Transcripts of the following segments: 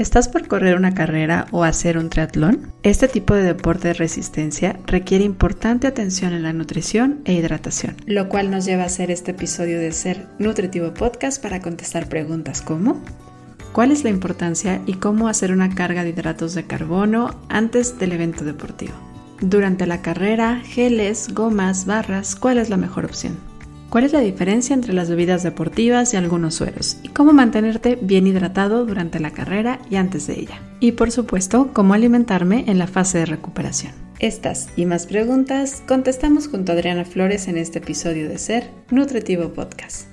¿Estás por correr una carrera o hacer un triatlón? Este tipo de deporte de resistencia requiere importante atención en la nutrición e hidratación, lo cual nos lleva a hacer este episodio de Ser Nutritivo Podcast para contestar preguntas como ¿Cuál es la importancia y cómo hacer una carga de hidratos de carbono antes del evento deportivo? Durante la carrera, geles, gomas, barras, ¿cuál es la mejor opción? ¿Cuál es la diferencia entre las bebidas deportivas y algunos sueros? ¿Y cómo mantenerte bien hidratado durante la carrera y antes de ella? Y por supuesto, cómo alimentarme en la fase de recuperación. Estas y más preguntas contestamos junto a Adriana Flores en este episodio de Ser Nutritivo Podcast.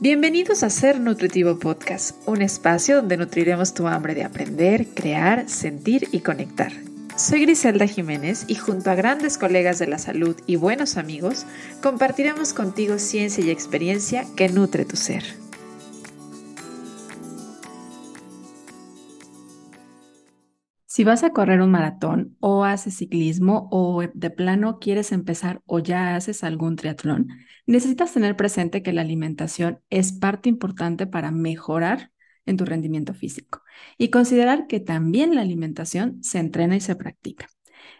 Bienvenidos a Ser Nutritivo Podcast, un espacio donde nutriremos tu hambre de aprender, crear, sentir y conectar soy Griselda Jiménez y junto a grandes colegas de la salud y buenos amigos, compartiremos contigo ciencia y experiencia que nutre tu ser. Si vas a correr un maratón o haces ciclismo o de plano quieres empezar o ya haces algún triatlón, necesitas tener presente que la alimentación es parte importante para mejorar en tu rendimiento físico y considerar que también la alimentación se entrena y se practica.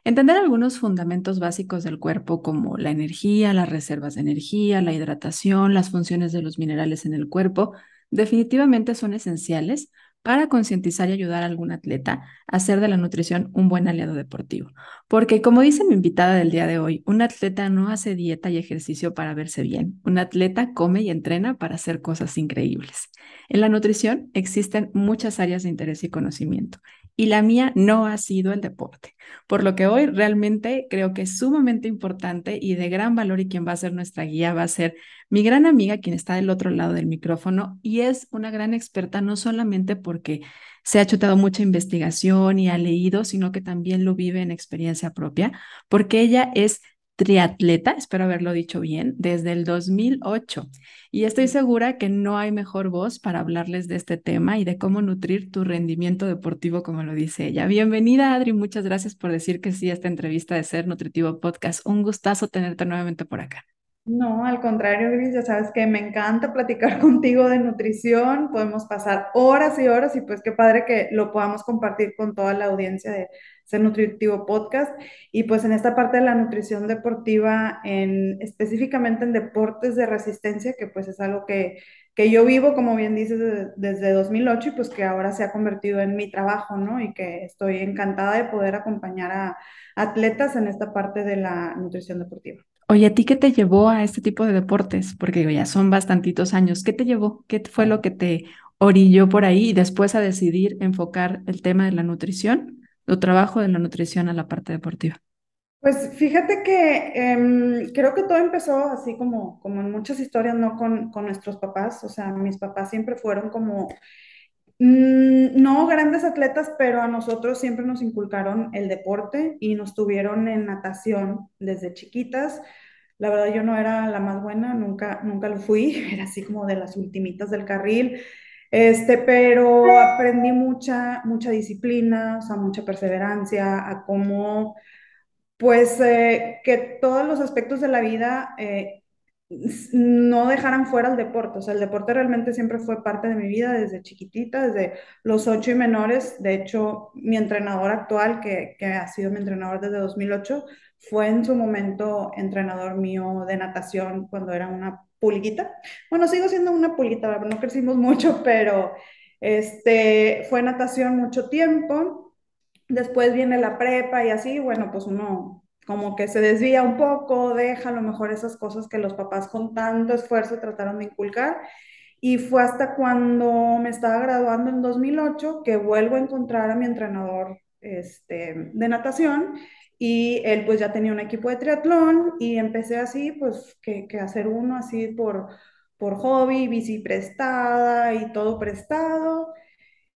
Entender algunos fundamentos básicos del cuerpo como la energía, las reservas de energía, la hidratación, las funciones de los minerales en el cuerpo, definitivamente son esenciales para concientizar y ayudar a algún atleta a hacer de la nutrición un buen aliado deportivo. Porque como dice mi invitada del día de hoy, un atleta no hace dieta y ejercicio para verse bien. Un atleta come y entrena para hacer cosas increíbles. En la nutrición existen muchas áreas de interés y conocimiento y la mía no ha sido el deporte, por lo que hoy realmente creo que es sumamente importante y de gran valor y quien va a ser nuestra guía va a ser mi gran amiga, quien está del otro lado del micrófono y es una gran experta no solamente porque se ha chutado mucha investigación y ha leído, sino que también lo vive en experiencia propia, porque ella es triatleta, espero haberlo dicho bien, desde el 2008. Y estoy segura que no hay mejor voz para hablarles de este tema y de cómo nutrir tu rendimiento deportivo, como lo dice ella. Bienvenida, Adri. Muchas gracias por decir que sí a esta entrevista de Ser Nutritivo Podcast. Un gustazo tenerte nuevamente por acá. No, al contrario, Gris, ya sabes que me encanta platicar contigo de nutrición, podemos pasar horas y horas y pues qué padre que lo podamos compartir con toda la audiencia de Ser Nutritivo Podcast. Y pues en esta parte de la nutrición deportiva, en, específicamente en deportes de resistencia, que pues es algo que, que yo vivo, como bien dices, desde, desde 2008 y pues que ahora se ha convertido en mi trabajo, ¿no? Y que estoy encantada de poder acompañar a atletas en esta parte de la nutrición deportiva. Oye, ¿a ti qué te llevó a este tipo de deportes? Porque ya son bastantitos años. ¿Qué te llevó? ¿Qué fue lo que te orilló por ahí y después a decidir enfocar el tema de la nutrición, tu trabajo de la nutrición a la parte deportiva? Pues fíjate que em, creo que todo empezó así como, como en muchas historias, ¿no? Con, con nuestros papás. O sea, mis papás siempre fueron como mm, no grandes atletas, pero a nosotros siempre nos inculcaron el deporte y nos tuvieron en natación desde chiquitas. La verdad yo no era la más buena, nunca, nunca lo fui, era así como de las ultimitas del carril. Este, pero aprendí mucha, mucha disciplina, o sea, mucha perseverancia, a cómo, pues, eh, que todos los aspectos de la vida eh, no dejaran fuera el deporte. O sea, el deporte realmente siempre fue parte de mi vida desde chiquitita, desde los ocho y menores. De hecho, mi entrenador actual, que, que ha sido mi entrenador desde 2008, fue en su momento entrenador mío de natación cuando era una pulguita. Bueno, sigo siendo una pulguita, no crecimos mucho, pero este, fue natación mucho tiempo. Después viene la prepa y así, bueno, pues uno como que se desvía un poco, deja a lo mejor esas cosas que los papás con tanto esfuerzo trataron de inculcar. Y fue hasta cuando me estaba graduando en 2008 que vuelvo a encontrar a mi entrenador este, de natación y él pues ya tenía un equipo de triatlón y empecé así pues que, hacer uno así por, por hobby, bici prestada y todo prestado.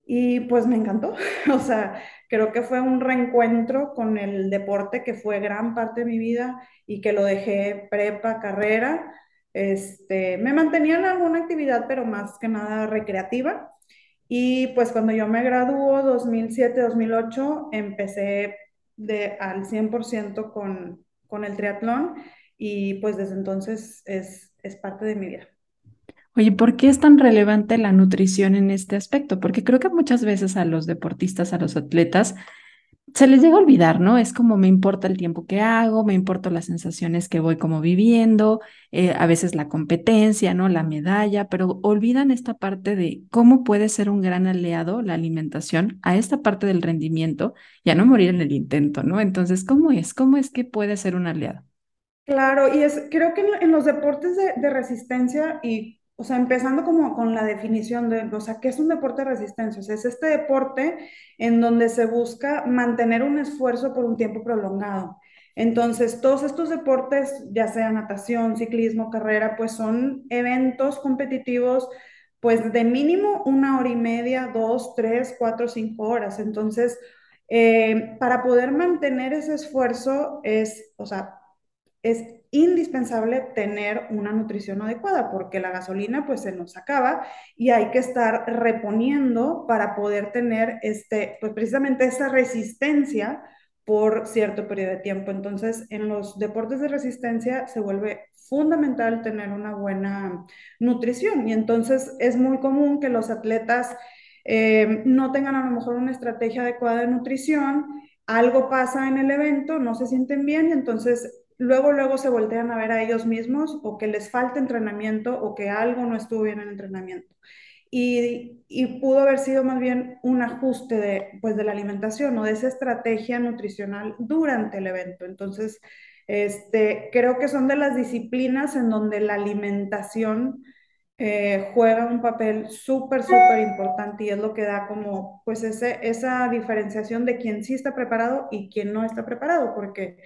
Y pues me encantó, o sea, creo que fue un reencuentro con el deporte que fue gran parte de mi vida y que lo dejé prepa, carrera. Este, me mantenía en alguna actividad, pero más que nada recreativa. Y pues cuando yo me graduó, 2007-2008, empecé de, al 100% con, con el triatlón y pues desde entonces es, es parte de mi vida. Oye, ¿por qué es tan relevante la nutrición en este aspecto? Porque creo que muchas veces a los deportistas, a los atletas, se les llega a olvidar, ¿no? Es como me importa el tiempo que hago, me importan las sensaciones que voy como viviendo, eh, a veces la competencia, ¿no? La medalla, pero olvidan esta parte de cómo puede ser un gran aliado la alimentación a esta parte del rendimiento y a no morir en el intento, ¿no? Entonces, ¿cómo es? ¿Cómo es que puede ser un aliado? Claro, y es, creo que en, los deportes de, de resistencia y o sea, empezando como con la definición de, o sea, ¿qué es un deporte de resistencia? O sea, es este deporte en donde se busca mantener un esfuerzo por un tiempo prolongado. Entonces, todos estos deportes, ya sea natación, ciclismo, carrera, pues son eventos competitivos, pues de mínimo una hora y media, dos, tres, cuatro, cinco horas. Entonces, eh, para poder mantener ese esfuerzo es, o sea, es indispensable tener una nutrición adecuada porque la gasolina pues se nos acaba y hay que estar reponiendo para poder tener este, pues precisamente esa resistencia por cierto periodo de tiempo. Entonces, en los deportes de resistencia se vuelve fundamental tener una buena nutrición y entonces es muy común que los atletas eh, no tengan a lo mejor una estrategia adecuada de nutrición, algo pasa en el evento, no se sienten bien y entonces luego, luego se voltean a ver a ellos mismos o que les falta entrenamiento o que algo no estuvo bien en el entrenamiento. Y, y, pudo haber sido más bien un ajuste de, pues, de la alimentación o de esa estrategia nutricional durante el evento. Entonces, este, creo que son de las disciplinas en donde la alimentación eh, juega un papel súper, súper importante y es lo que da como pues ese, esa diferenciación de quien sí está preparado y quien no está preparado, porque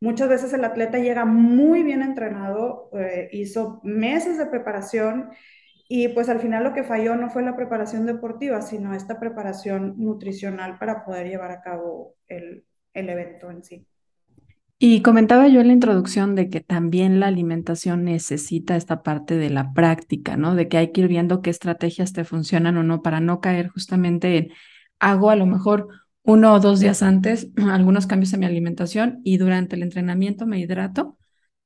Muchas veces el atleta llega muy bien entrenado, eh, hizo meses de preparación y pues al final lo que falló no fue la preparación deportiva, sino esta preparación nutricional para poder llevar a cabo el, el evento en sí. Y comentaba yo en la introducción de que también la alimentación necesita esta parte de la práctica, ¿no? De que hay que ir viendo qué estrategias te funcionan o no para no caer justamente en hago a lo mejor uno o dos días antes algunos cambios en mi alimentación y durante el entrenamiento me hidrato,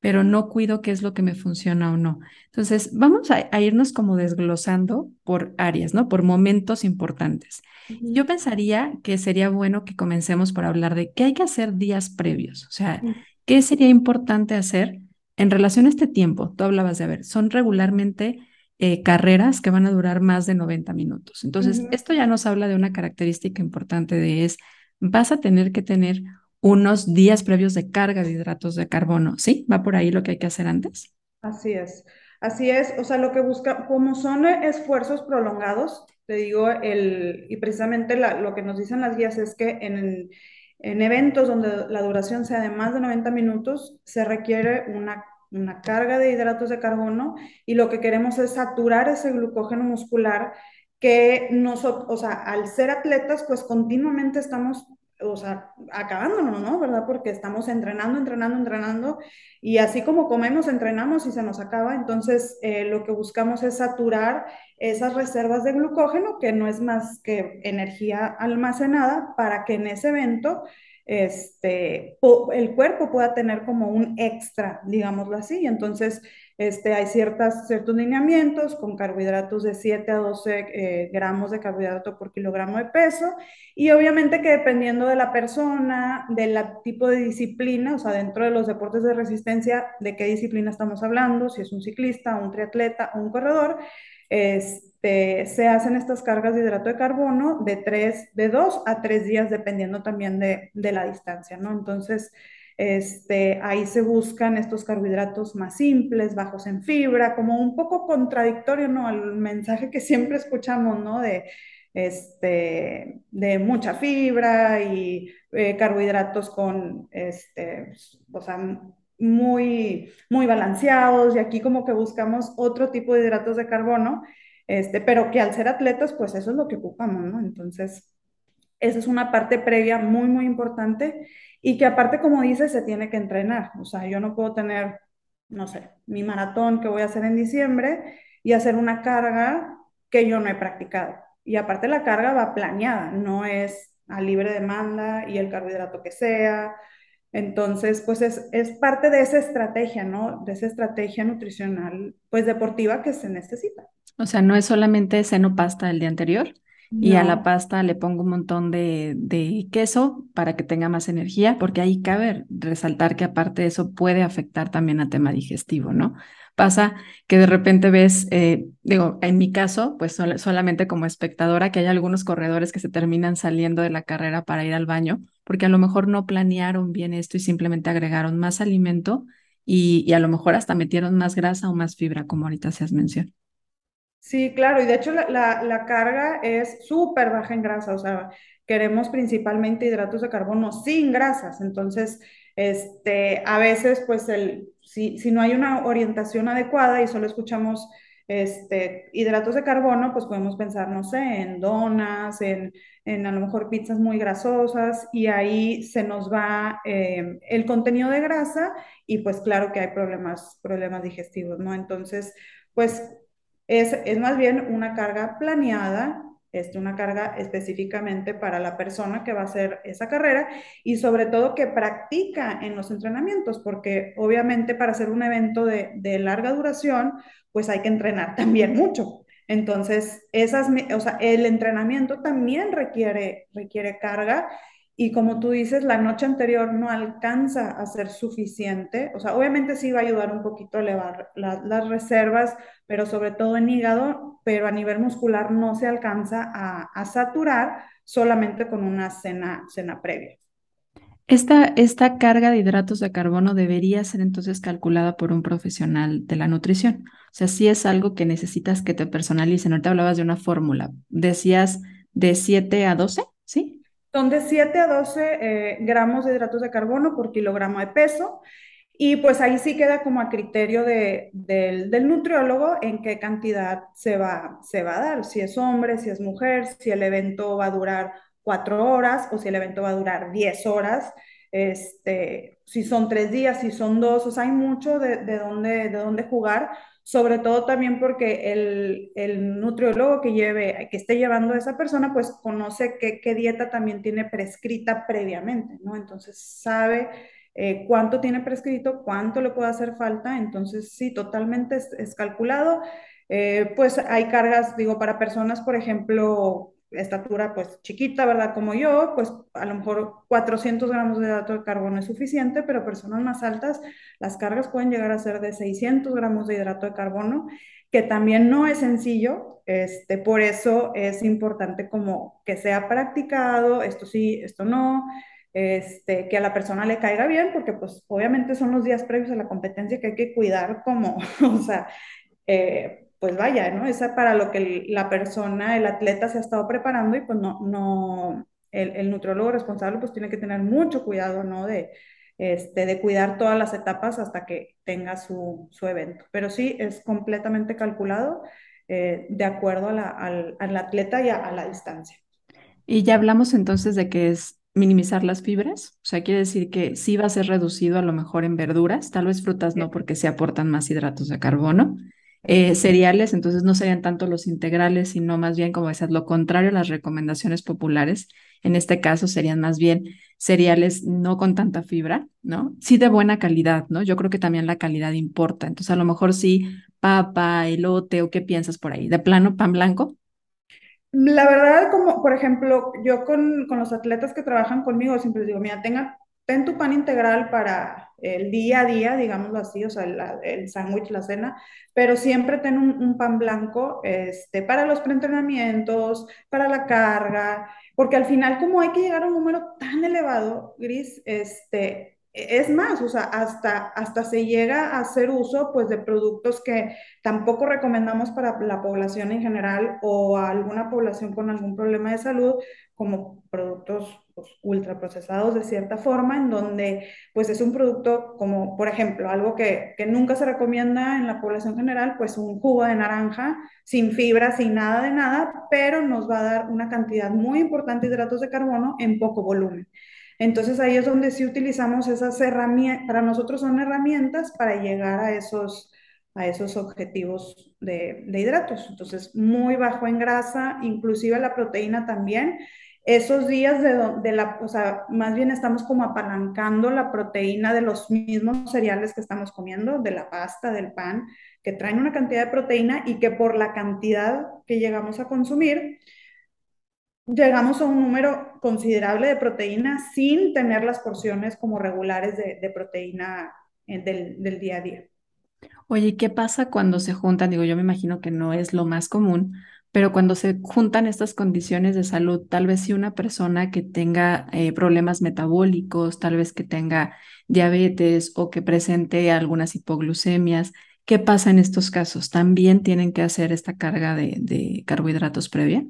pero no cuido qué es lo que me funciona o no. Entonces, vamos a, irnos como desglosando por áreas, ¿no? Por momentos importantes. Yo pensaría que sería bueno que comencemos por hablar de qué hay que hacer días previos, o sea, qué sería importante hacer en relación a este tiempo. Tú hablabas de, a ver, son regularmente eh, carreras que van a durar más de 90 minutos. Entonces, esto ya nos habla de una característica importante de es, vas a tener que tener unos días previos de carga de hidratos de carbono, ¿sí? ¿Va por ahí lo que hay que hacer antes? Así es, así es, o sea, lo que busca, como son esfuerzos prolongados, te digo, el, y precisamente lo que nos dicen las guías es que en, en eventos donde la duración sea de más de 90 minutos, se requiere una una carga de hidratos de carbono y lo que queremos es saturar ese glucógeno muscular que nosotros, o sea, al ser atletas, pues continuamente estamos, o sea, acabándonos, ¿no? ¿Verdad? Porque estamos entrenando, entrenando, entrenando y así como comemos, entrenamos y se nos acaba. Entonces, eh, lo que buscamos es saturar esas reservas de glucógeno, que no es más que energía almacenada, para que en ese evento este, el cuerpo pueda tener como un extra, digámoslo así. Entonces, este, hay ciertas, ciertos lineamientos con carbohidratos de 7 a 12 eh, gramos de carbohidrato por kilogramo de peso y obviamente que dependiendo de la persona, del tipo de disciplina, o sea, dentro de los deportes de resistencia, de qué disciplina estamos hablando, si es un ciclista, un triatleta o un corredor, este, se hacen estas cargas de hidrato de carbono de, tres, de dos a tres días, dependiendo también de, de la distancia, ¿no? Entonces, este, ahí se buscan estos carbohidratos más simples, bajos en fibra, como un poco contradictorio, ¿no? Al mensaje que siempre escuchamos, ¿no? De, este, de mucha fibra y eh, carbohidratos con, este, o sea, muy, muy balanceados y aquí como que buscamos otro tipo de hidratos de carbono, este, pero que al ser atletas, pues eso es lo que ocupamos, ¿no? Entonces, esa es una parte previa muy, muy importante y que aparte, como dices, se tiene que entrenar. O sea, yo no puedo tener, no sé, mi maratón que voy a hacer en diciembre y hacer una carga que yo no he practicado. Y aparte la carga va planeada, no es a libre demanda y el carbohidrato que sea, Entonces, pues es, es parte de esa estrategia, ¿no? De esa estrategia nutricional, pues deportiva que se necesita. O sea, no es solamente seno pasta el día anterior y a la pasta le pongo un montón de, de queso para que tenga más energía, porque ahí cabe resaltar que aparte de eso puede afectar también a tema digestivo, ¿no? Pasa que de repente ves, eh, digo, en mi caso, pues sol- solamente como espectadora, que hay algunos corredores que se terminan saliendo de la carrera para ir al baño, porque a lo mejor no planearon bien esto y simplemente agregaron más alimento y, y a lo mejor hasta metieron más grasa o más fibra, como ahorita se has mencionado. Sí, claro, y de hecho la, la- carga es súper baja en grasa, o sea, queremos principalmente hidratos de carbono sin grasas, entonces, este, a veces, pues, el, si, si no hay una orientación adecuada y solo escuchamos, este, hidratos de carbono, pues podemos pensar, no sé, en donas, en, en a lo mejor pizzas muy grasosas, y ahí se nos va eh, el contenido de grasa y pues claro que hay problemas, problemas digestivos, ¿no? Entonces, pues es, es más bien una carga planeada, este, una carga específicamente para la persona que va a hacer esa carrera y sobre todo que practica en los entrenamientos, porque obviamente para hacer un evento de, de larga duración, pues hay que entrenar también mucho. Entonces, esas, o sea, el entrenamiento también requiere, requiere carga y como tú dices, la noche anterior no alcanza a ser suficiente. O sea, obviamente sí va a ayudar un poquito a elevar la, las reservas pero sobre todo en hígado, pero a nivel muscular no se alcanza a, a saturar solamente con una cena, cena previa. Esta, esta carga de hidratos de carbono debería ser entonces calculada por un profesional de la nutrición. O sea, si es algo que necesitas que te personalicen. Ahorita hablabas de una fórmula. Decías de 7 a 12, ¿sí? Son de 7 a 12 eh, gramos de hidratos de carbono por kilogramo de peso. Y pues ahí sí queda como a criterio de, del, del, nutriólogo en qué cantidad se va, se va a dar, si es hombre, si es mujer, si el evento va a durar cuatro horas o si el evento va a durar diez horas, este, si son tres días, si son dos, o sea, hay mucho de, de, dónde, de dónde jugar, sobre todo también porque el, el nutriólogo que, lleve, que esté llevando a esa persona, pues conoce qué, dieta también tiene prescrita previamente, ¿no? Entonces sabe eh, cuánto tiene prescrito, cuánto le puede hacer falta, entonces sí, totalmente es, es calculado. Eh, pues hay cargas, digo, para personas, por ejemplo, estatura pues chiquita, ¿verdad? Como yo, pues a lo mejor 400 gramos de hidrato de carbono es suficiente, pero personas más altas, las cargas pueden llegar a ser de 600 gramos de hidrato de carbono, que también no es sencillo, este, por eso es importante como que sea practicado, esto sí, esto no, este, que a la persona le caiga bien, porque pues obviamente son los días previos a la competencia que hay que cuidar como, o sea, eh, pues vaya, ¿no? Esa para lo que la persona, el atleta se ha estado preparando y pues no, no, el, el nutriólogo responsable pues tiene que tener mucho cuidado, ¿no? De, este, de cuidar todas las etapas hasta que tenga su, su evento. Pero sí, es completamente calculado eh, de acuerdo a la, al, al, atleta y a, a la distancia. Y ya hablamos entonces de que es minimizar las fibras, o sea, quiere decir que sí va a ser reducido a lo mejor en verduras, tal vez frutas no porque se aportan más hidratos de carbono. Eh, cereales, entonces no serían tanto los integrales, sino más bien, como decías, lo contrario a las recomendaciones populares. En este caso serían más bien cereales no con tanta fibra, ¿no? Sí de buena calidad, ¿no? Yo creo que también la calidad importa. Entonces, a lo mejor sí, papa, elote o qué piensas por ahí. ¿De plano pan blanco? La verdad, como por ejemplo, yo con, con los atletas que trabajan conmigo siempre les digo, mira, tenga, ten tu pan integral para el día a día, digámoslo así, o sea, la, el sándwich, la cena, pero siempre ten un, un, pan blanco este, para los preentrenamientos, para la carga, porque al final como hay que llegar a un número tan elevado, Gris, este, es más, o sea, hasta, hasta se llega a hacer uso pues de productos que tampoco recomendamos para la población en general o a alguna población con algún problema de salud, como productos pues, ultraprocesados de cierta forma, en donde pues es un producto como, por ejemplo, algo que, que nunca se recomienda en la población general, pues un jugo de naranja sin fibra, sin nada de nada, pero nos va a dar una cantidad muy importante de hidratos de carbono en poco volumen. Entonces ahí es donde sí utilizamos esas herramientas, para nosotros son herramientas para llegar a esos, a esos objetivos de, de, hidratos. Entonces, muy bajo en grasa, inclusive la proteína también. Esos días de, de, la, o sea, más bien estamos como apalancando la proteína de los mismos cereales que estamos comiendo, de la pasta, del pan, que traen una cantidad de proteína y que por la cantidad que llegamos a consumir, llegamos a un número considerable de proteína sin tener las porciones como regulares de, proteína eh, del, del día a día. Oye, ¿qué pasa cuando se juntan? Digo, yo me imagino que no es lo más común, pero cuando se juntan estas condiciones de salud, tal vez si una persona que tenga eh, problemas metabólicos, tal vez que tenga diabetes o que presente algunas hipoglucemias, ¿qué pasa en estos casos? ¿También tienen que hacer esta carga de, carbohidratos previa?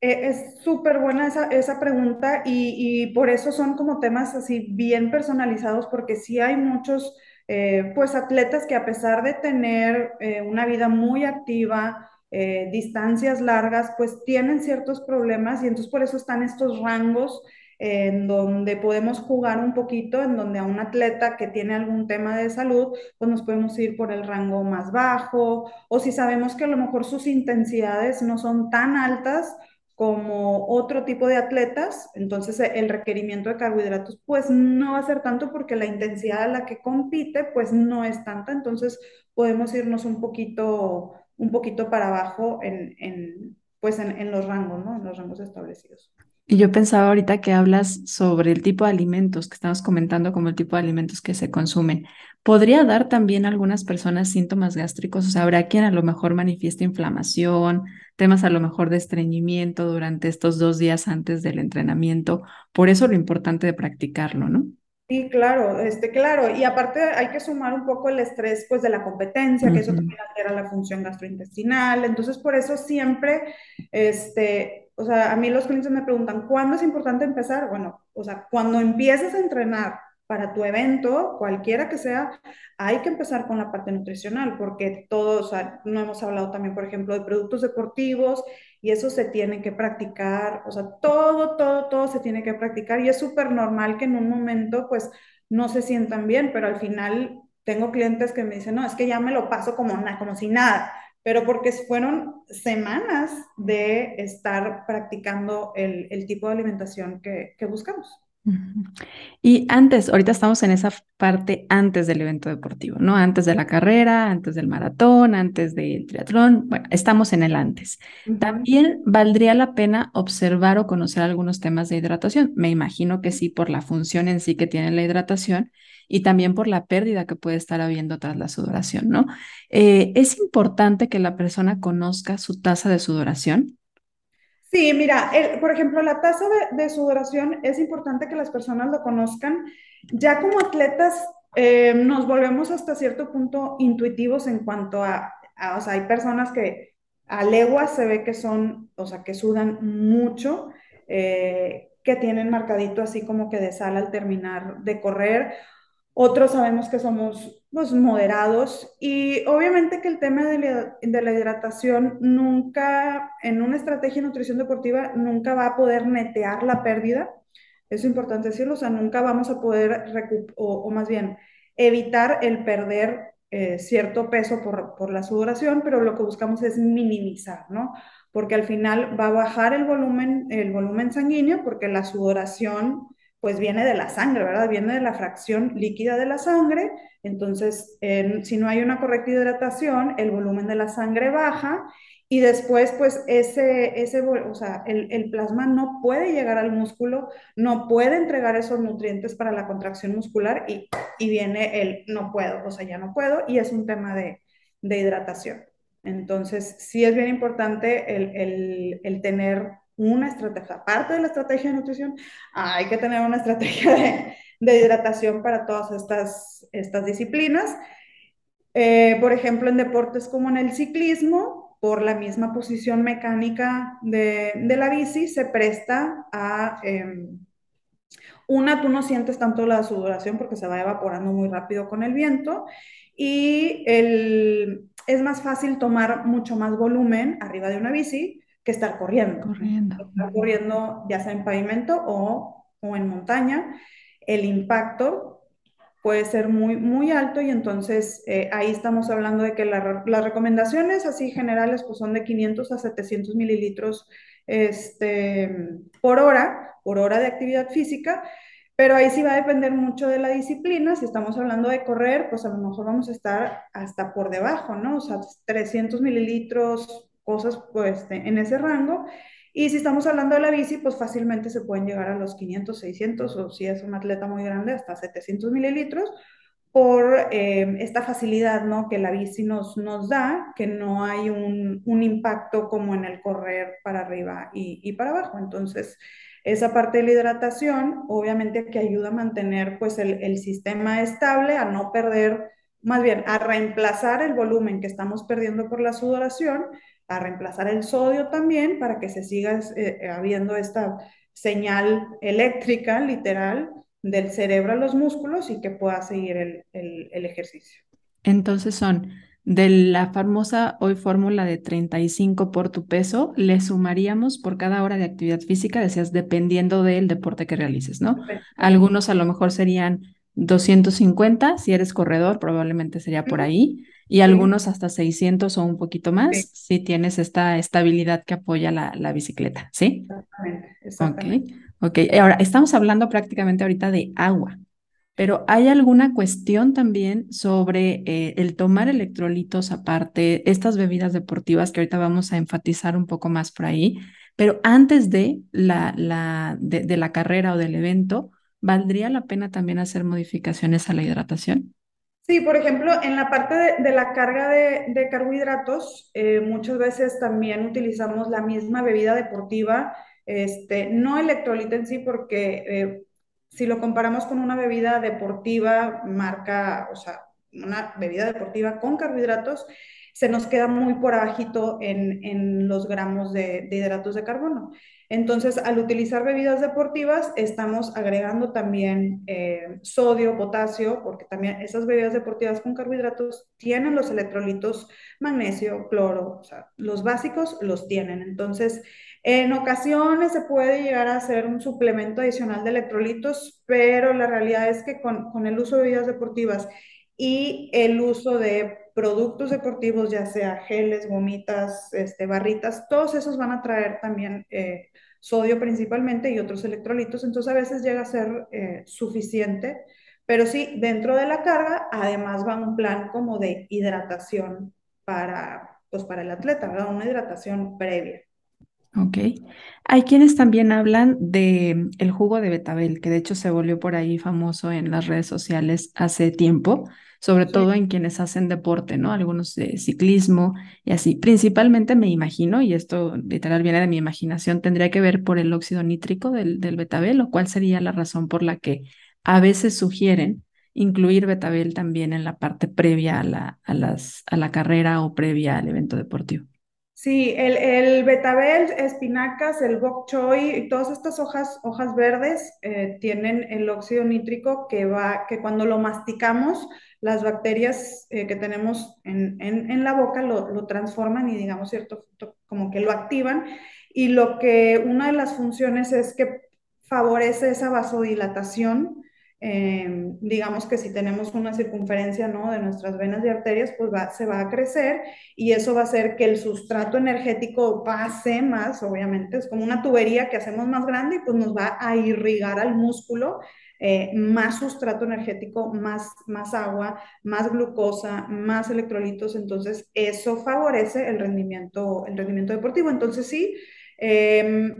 Eh, es súper buena esa, pregunta y, y, por eso son como temas así bien personalizados, porque sí hay muchos eh, pues atletas que a pesar de tener eh, una vida muy activa, eh, distancias largas, pues tienen ciertos problemas y entonces por eso están estos rangos en donde podemos jugar un poquito, en donde a un atleta que tiene algún tema de salud, pues nos podemos ir por el rango más bajo, o si sabemos que a lo mejor sus intensidades no son tan altas, como otro tipo de atletas, entonces el requerimiento de carbohidratos pues no va a ser tanto porque la intensidad a la que compite pues no es tanta, entonces podemos irnos un poquito un poquito para abajo en, en pues en, en, los rangos, ¿no? En los rangos establecidos. Y yo pensaba ahorita que hablas sobre el tipo de alimentos que estamos comentando, como el tipo de alimentos que se consumen. ¿Podría dar también algunas personas síntomas gástricos? O sea, habrá quien a lo mejor manifiesta inflamación, temas a lo mejor de estreñimiento durante estos dos días antes del entrenamiento. Por eso lo importante de practicarlo, ¿no? Sí, claro, este, claro, y aparte hay que sumar un poco el estrés pues de la competencia, que eso también altera la función gastrointestinal, entonces por eso siempre, este, o sea, a mí los clientes me preguntan, ¿cuándo es importante empezar? Bueno, o sea, cuando empieces a entrenar para tu evento, cualquiera que sea, hay que empezar con la parte nutricional, porque todos, o sea, no hemos hablado también, por ejemplo, de productos deportivos y eso se tiene que practicar, o sea, todo, todo, todo se tiene que practicar y es súper normal que en un momento, pues, no se sientan bien, pero al final tengo clientes que me dicen, no, es que ya me lo paso como, como si nada, pero porque fueron semanas de estar practicando el, el tipo de alimentación que, que buscamos. Y antes, ahorita estamos en esa parte antes del evento deportivo, ¿no? Antes de la carrera, antes del maratón, antes del triatlón, bueno, estamos en el antes. Uh -huh. También valdría la pena observar o conocer algunos temas de hidratación. Me imagino que sí, por la función en sí que tiene la hidratación y también por la pérdida que puede estar habiendo tras la sudoración, ¿no? Eh, es importante que la persona conozca su tasa de sudoración. Sí, mira, por ejemplo, la tasa de, sudoración es importante que las personas lo conozcan. Ya como atletas eh, nos volvemos hasta cierto punto intuitivos en cuanto a, o sea, hay personas que a leguas se ve que son, o sea, que sudan mucho, eh, que tienen marcadito así como que de sal al terminar de correr. Otros sabemos que somos pues, moderados y obviamente que el tema de la, hidratación nunca, en una estrategia de nutrición deportiva, nunca va a poder netear la pérdida. Es importante decirlo, o sea, nunca vamos a poder, o, o más bien, evitar el perder eh, cierto peso por, por la sudoración, pero lo que buscamos es minimizar, ¿no? Porque al final va a bajar el volumen, el volumen sanguíneo, porque la sudoración pues viene de la sangre, ¿verdad? Viene de la fracción líquida de la sangre. Entonces, si no hay una correcta hidratación, el volumen de la sangre baja y después, pues, ese, ese o sea, el, el, plasma no puede llegar al músculo, no puede entregar esos nutrientes para la contracción muscular y, y viene el no puedo, o sea, ya no puedo y es un tema de, de hidratación. Entonces, sí es bien importante el, el, el tener una estrategia, aparte de la estrategia de nutrición, hay que tener una estrategia de, hidratación para todas estas, estas disciplinas. Eh, por ejemplo, en deportes como en el ciclismo, por la misma posición mecánica de, de la bici, se presta a... Eh, una, tú no sientes tanto la sudoración porque se va evaporando muy rápido con el viento y el, es más fácil tomar mucho más volumen arriba de una bici que estar corriendo. Corriendo. Estar corriendo ya sea en pavimento o, o en montaña, el impacto puede ser muy, muy alto y entonces eh, ahí estamos hablando de que la, las recomendaciones así generales pues son de 500 a 700 mililitros este, por hora, por hora de actividad física, pero ahí sí va a depender mucho de la disciplina. Si estamos hablando de correr, pues a lo mejor vamos a estar hasta por debajo, ¿no? O sea, 300 mililitros, cosas pues en ese rango. Y si estamos hablando de la bici, pues fácilmente se pueden llegar a los 500, 600 o si es un atleta muy grande, hasta 700 mililitros por eh, esta facilidad ¿no? que la bici nos, nos da, que no hay un, un impacto como en el correr para arriba y, y, para abajo. Entonces, esa parte de la hidratación, obviamente que ayuda a mantener pues el, el sistema estable, a no perder, más bien a reemplazar el volumen que estamos perdiendo por la sudoración, a reemplazar el sodio también para que se siga eh, habiendo esta señal eléctrica literal del cerebro a los músculos y que pueda seguir el, el, ejercicio. Entonces son de la famosa hoy fórmula de 35 por tu peso, le sumaríamos por cada hora de actividad física, decías, dependiendo del deporte que realices, ¿no? Algunos a lo mejor serían 250, si eres corredor, probablemente sería por ahí, y algunos hasta 600 o un poquito más, si tienes esta estabilidad que apoya la, la bicicleta, ¿sí? Exactamente, exactamente. Ok, ahora estamos hablando prácticamente ahorita de agua, pero ¿hay alguna cuestión también sobre eh, el tomar electrolitos aparte, estas bebidas deportivas que ahorita vamos a enfatizar un poco más por ahí, pero antes de la, la, de, la carrera o del evento, ¿valdría la pena también hacer modificaciones a la hidratación? Sí, por ejemplo, en la parte de, la carga de, carbohidratos, eh, muchas veces también utilizamos la misma bebida deportiva este, no electrolito en sí, porque eh, si lo comparamos con una bebida deportiva, marca, o sea, una bebida deportiva con carbohidratos, se nos queda muy por abajito en, los gramos de, hidratos de carbono. Entonces, al utilizar bebidas deportivas, estamos agregando también eh, sodio, potasio, porque también esas bebidas deportivas con carbohidratos tienen los electrolitos magnesio, cloro, o sea, los básicos los tienen. Entonces, en ocasiones se puede llegar a hacer un suplemento adicional de electrolitos, pero la realidad es que con, el uso de bebidas deportivas y el uso de productos deportivos, ya sea geles, gomitas, este, barritas, todos esos van a traer también eh, sodio principalmente y otros electrolitos, entonces a veces llega a ser eh, suficiente, pero sí, dentro de la carga, además va un plan como de hidratación para, pues para el atleta, ¿verdad? Una hidratación previa. Ok. Hay quienes también hablan de el jugo de betabel, que de hecho se volvió por ahí famoso en las redes sociales hace tiempo, sobre todo en quienes hacen deporte, ¿no? Algunos de ciclismo y así. Principalmente me imagino, y esto literal viene de mi imaginación, tendría que ver por el óxido nítrico del, del betabel, o cuál sería la razón por la que a veces sugieren incluir betabel también en la parte previa a la, a las, a la carrera o previa al evento deportivo. Sí, el, el, betabel, espinacas, el bok choy todas estas hojas, hojas verdes eh, tienen el óxido nítrico que va, que cuando lo masticamos, las bacterias eh, que tenemos en, en, la boca lo, lo, transforman y digamos, cierto, como que lo activan. Y lo que una de las funciones es que favorece esa vasodilatación Em, digamos que si tenemos una circunferencia ¿no? de nuestras venas y arterias, pues va, se va a crecer y eso va a hacer que el sustrato energético pase más, obviamente, es como una tubería que hacemos más grande y pues nos va a irrigar al músculo eh, más sustrato energético, más, más agua, más glucosa, más electrolitos, entonces eso favorece el rendimiento, el rendimiento deportivo. Entonces sí, eh,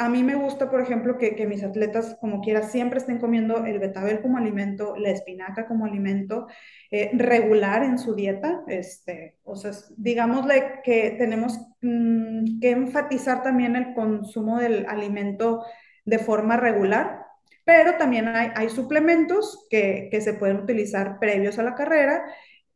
a mí me gusta, por ejemplo, que, mis atletas, como quiera, siempre estén comiendo el betabel como alimento, la espinaca como alimento eh, regular en su dieta. Este, o sea, digámosle que tenemos mm, que enfatizar también el consumo del alimento de forma regular, pero también hay, suplementos que, se pueden utilizar previos a la carrera.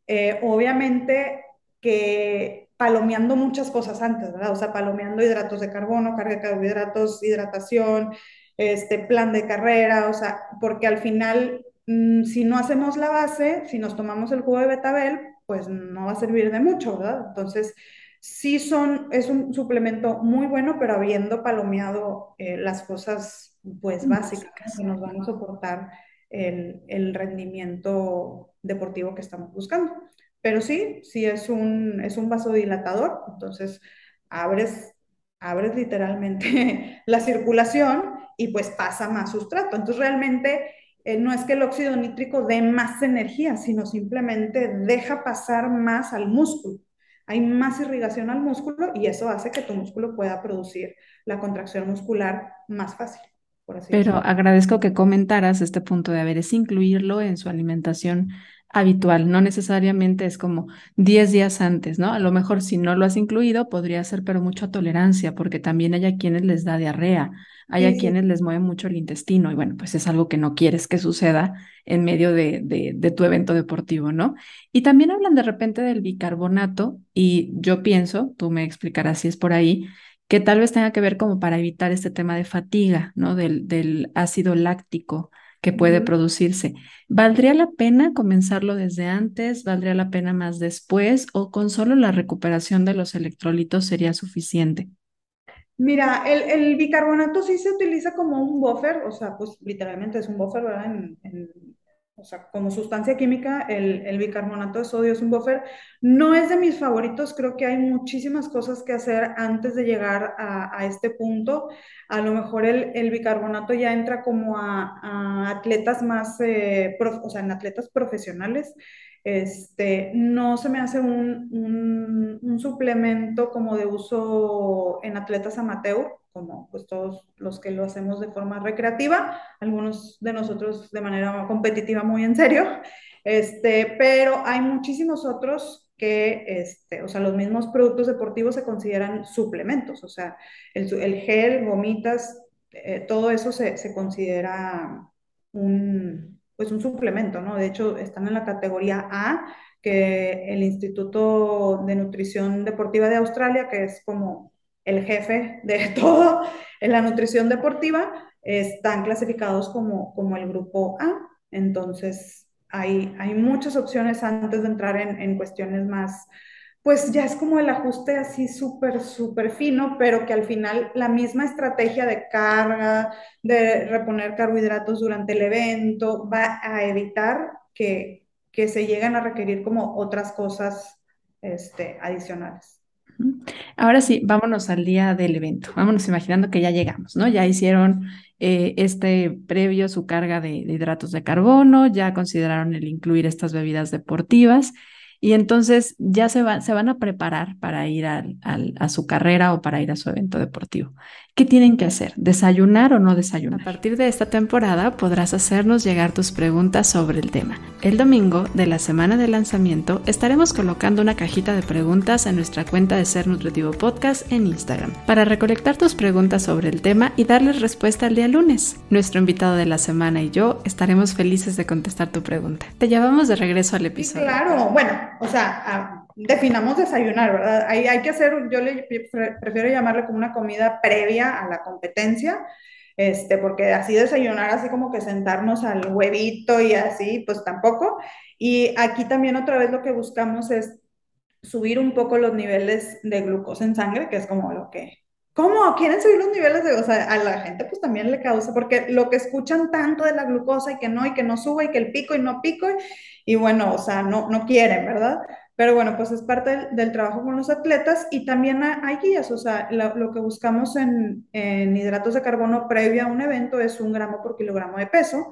Eh, obviamente que palomeando muchas cosas antes, ¿verdad? O sea, palomeando hidratos de carbono, carga de carbohidratos, hidratación, este plan de carrera, o sea, porque al final, mm, si no hacemos la base, si nos tomamos el jugo de betabel, pues no va a servir de mucho, ¿verdad? Entonces, sí son, es un suplemento muy bueno, pero habiendo palomeado eh, las cosas, pues básicas que nos van a soportar el, el rendimiento deportivo que estamos buscando. Pero sí, sí es un, es un vasodilatador, entonces abres, abres literalmente la circulación y pues pasa más sustrato. Entonces realmente eh, no es que el óxido nítrico dé más energía, sino simplemente deja pasar más al músculo. Hay más irrigación al músculo y eso hace que tu músculo pueda producir la contracción muscular más fácil. Pero agradezco que comentaras este punto de haber es incluirlo en su alimentación habitual, no necesariamente es como 10 días antes, ¿no? A lo mejor si no lo has incluido podría ser, pero mucha tolerancia, porque también hay a quienes les da diarrea, hay a quienes les mueve mucho el intestino y bueno, pues es algo que no quieres que suceda en medio de, de, de tu evento deportivo, ¿no? Y también hablan de repente del bicarbonato y yo pienso, tú me explicarás si es por ahí, que tal vez tenga que ver como para evitar este tema de fatiga, ¿no? Del, del ácido láctico que puede producirse. ¿Valdría la pena comenzarlo desde antes? ¿Valdría la pena más después? ¿O con solo la recuperación de los electrolitos sería suficiente? Mira, el, el bicarbonato sí se utiliza como un buffer, o sea, pues literalmente es un buffer, ¿verdad? En, en, o sea, como sustancia química, el, el, bicarbonato de sodio es un buffer. No es de mis favoritos, creo que hay muchísimas cosas que hacer antes de llegar a, a este punto. A lo mejor el, el bicarbonato ya entra como a, a atletas más, eh, prof, o sea, en atletas profesionales. Este, no se me hace un, un, un, suplemento como de uso en atletas amateur, como pues todos los que lo hacemos de forma recreativa, algunos de nosotros de manera competitiva muy en serio, este, pero hay muchísimos otros que, este, o sea, los mismos productos deportivos se consideran suplementos, o sea, el, el gel, gomitas, eh, todo eso se, se considera un, pues un suplemento, ¿no? De hecho, están en la categoría A, que el Instituto de Nutrición Deportiva de Australia, que es como el jefe de todo en la nutrición deportiva, están clasificados como, como el grupo A. Entonces, hay, hay muchas opciones antes de entrar en, en cuestiones más, pues ya es como el ajuste así súper, súper fino, pero que al final la misma estrategia de carga, de reponer carbohidratos durante el evento, va a evitar que, que se lleguen a requerir como otras cosas este, adicionales. Ahora sí, vámonos al día del evento. Vámonos imaginando que ya llegamos, ¿no? Ya hicieron eh, este previo su carga de, de hidratos de carbono, ya consideraron el incluir estas bebidas deportivas y entonces ya se, va, se van a preparar para ir al, a su carrera o para ir a su evento deportivo. ¿Qué tienen que hacer? ¿Desayunar o no desayunar? A partir de esta temporada podrás hacernos llegar tus preguntas sobre el tema. El domingo de la semana de lanzamiento estaremos colocando una cajita de preguntas en nuestra cuenta de Ser Nutritivo Podcast en Instagram para recolectar tus preguntas sobre el tema y darles respuesta el día lunes. Nuestro invitado de la semana y yo estaremos felices de contestar tu pregunta. Te llevamos de regreso al episodio. Claro, bueno, o sea, definamos desayunar, ¿verdad? Hay, hay que hacer, yo prefiero llamarle como una comida previa a la competencia, este, porque así desayunar, así como que sentarnos al huevito y así, pues tampoco. Y aquí también otra vez lo que buscamos es subir un poco los niveles de glucosa en sangre, que es como lo que... ¿Cómo? ¿Quieren subir los niveles de, o sea, a la gente pues también le causa, porque lo que escuchan tanto de la glucosa y que no, y que no sube, y que el pico y no pico, y, y bueno, o sea, no, no quieren, ¿verdad? Pero bueno, pues es parte del, del trabajo con los atletas y también hay guías, o sea, lo, que buscamos en, en, hidratos de carbono previo a un evento es un gramo por kilogramo de peso.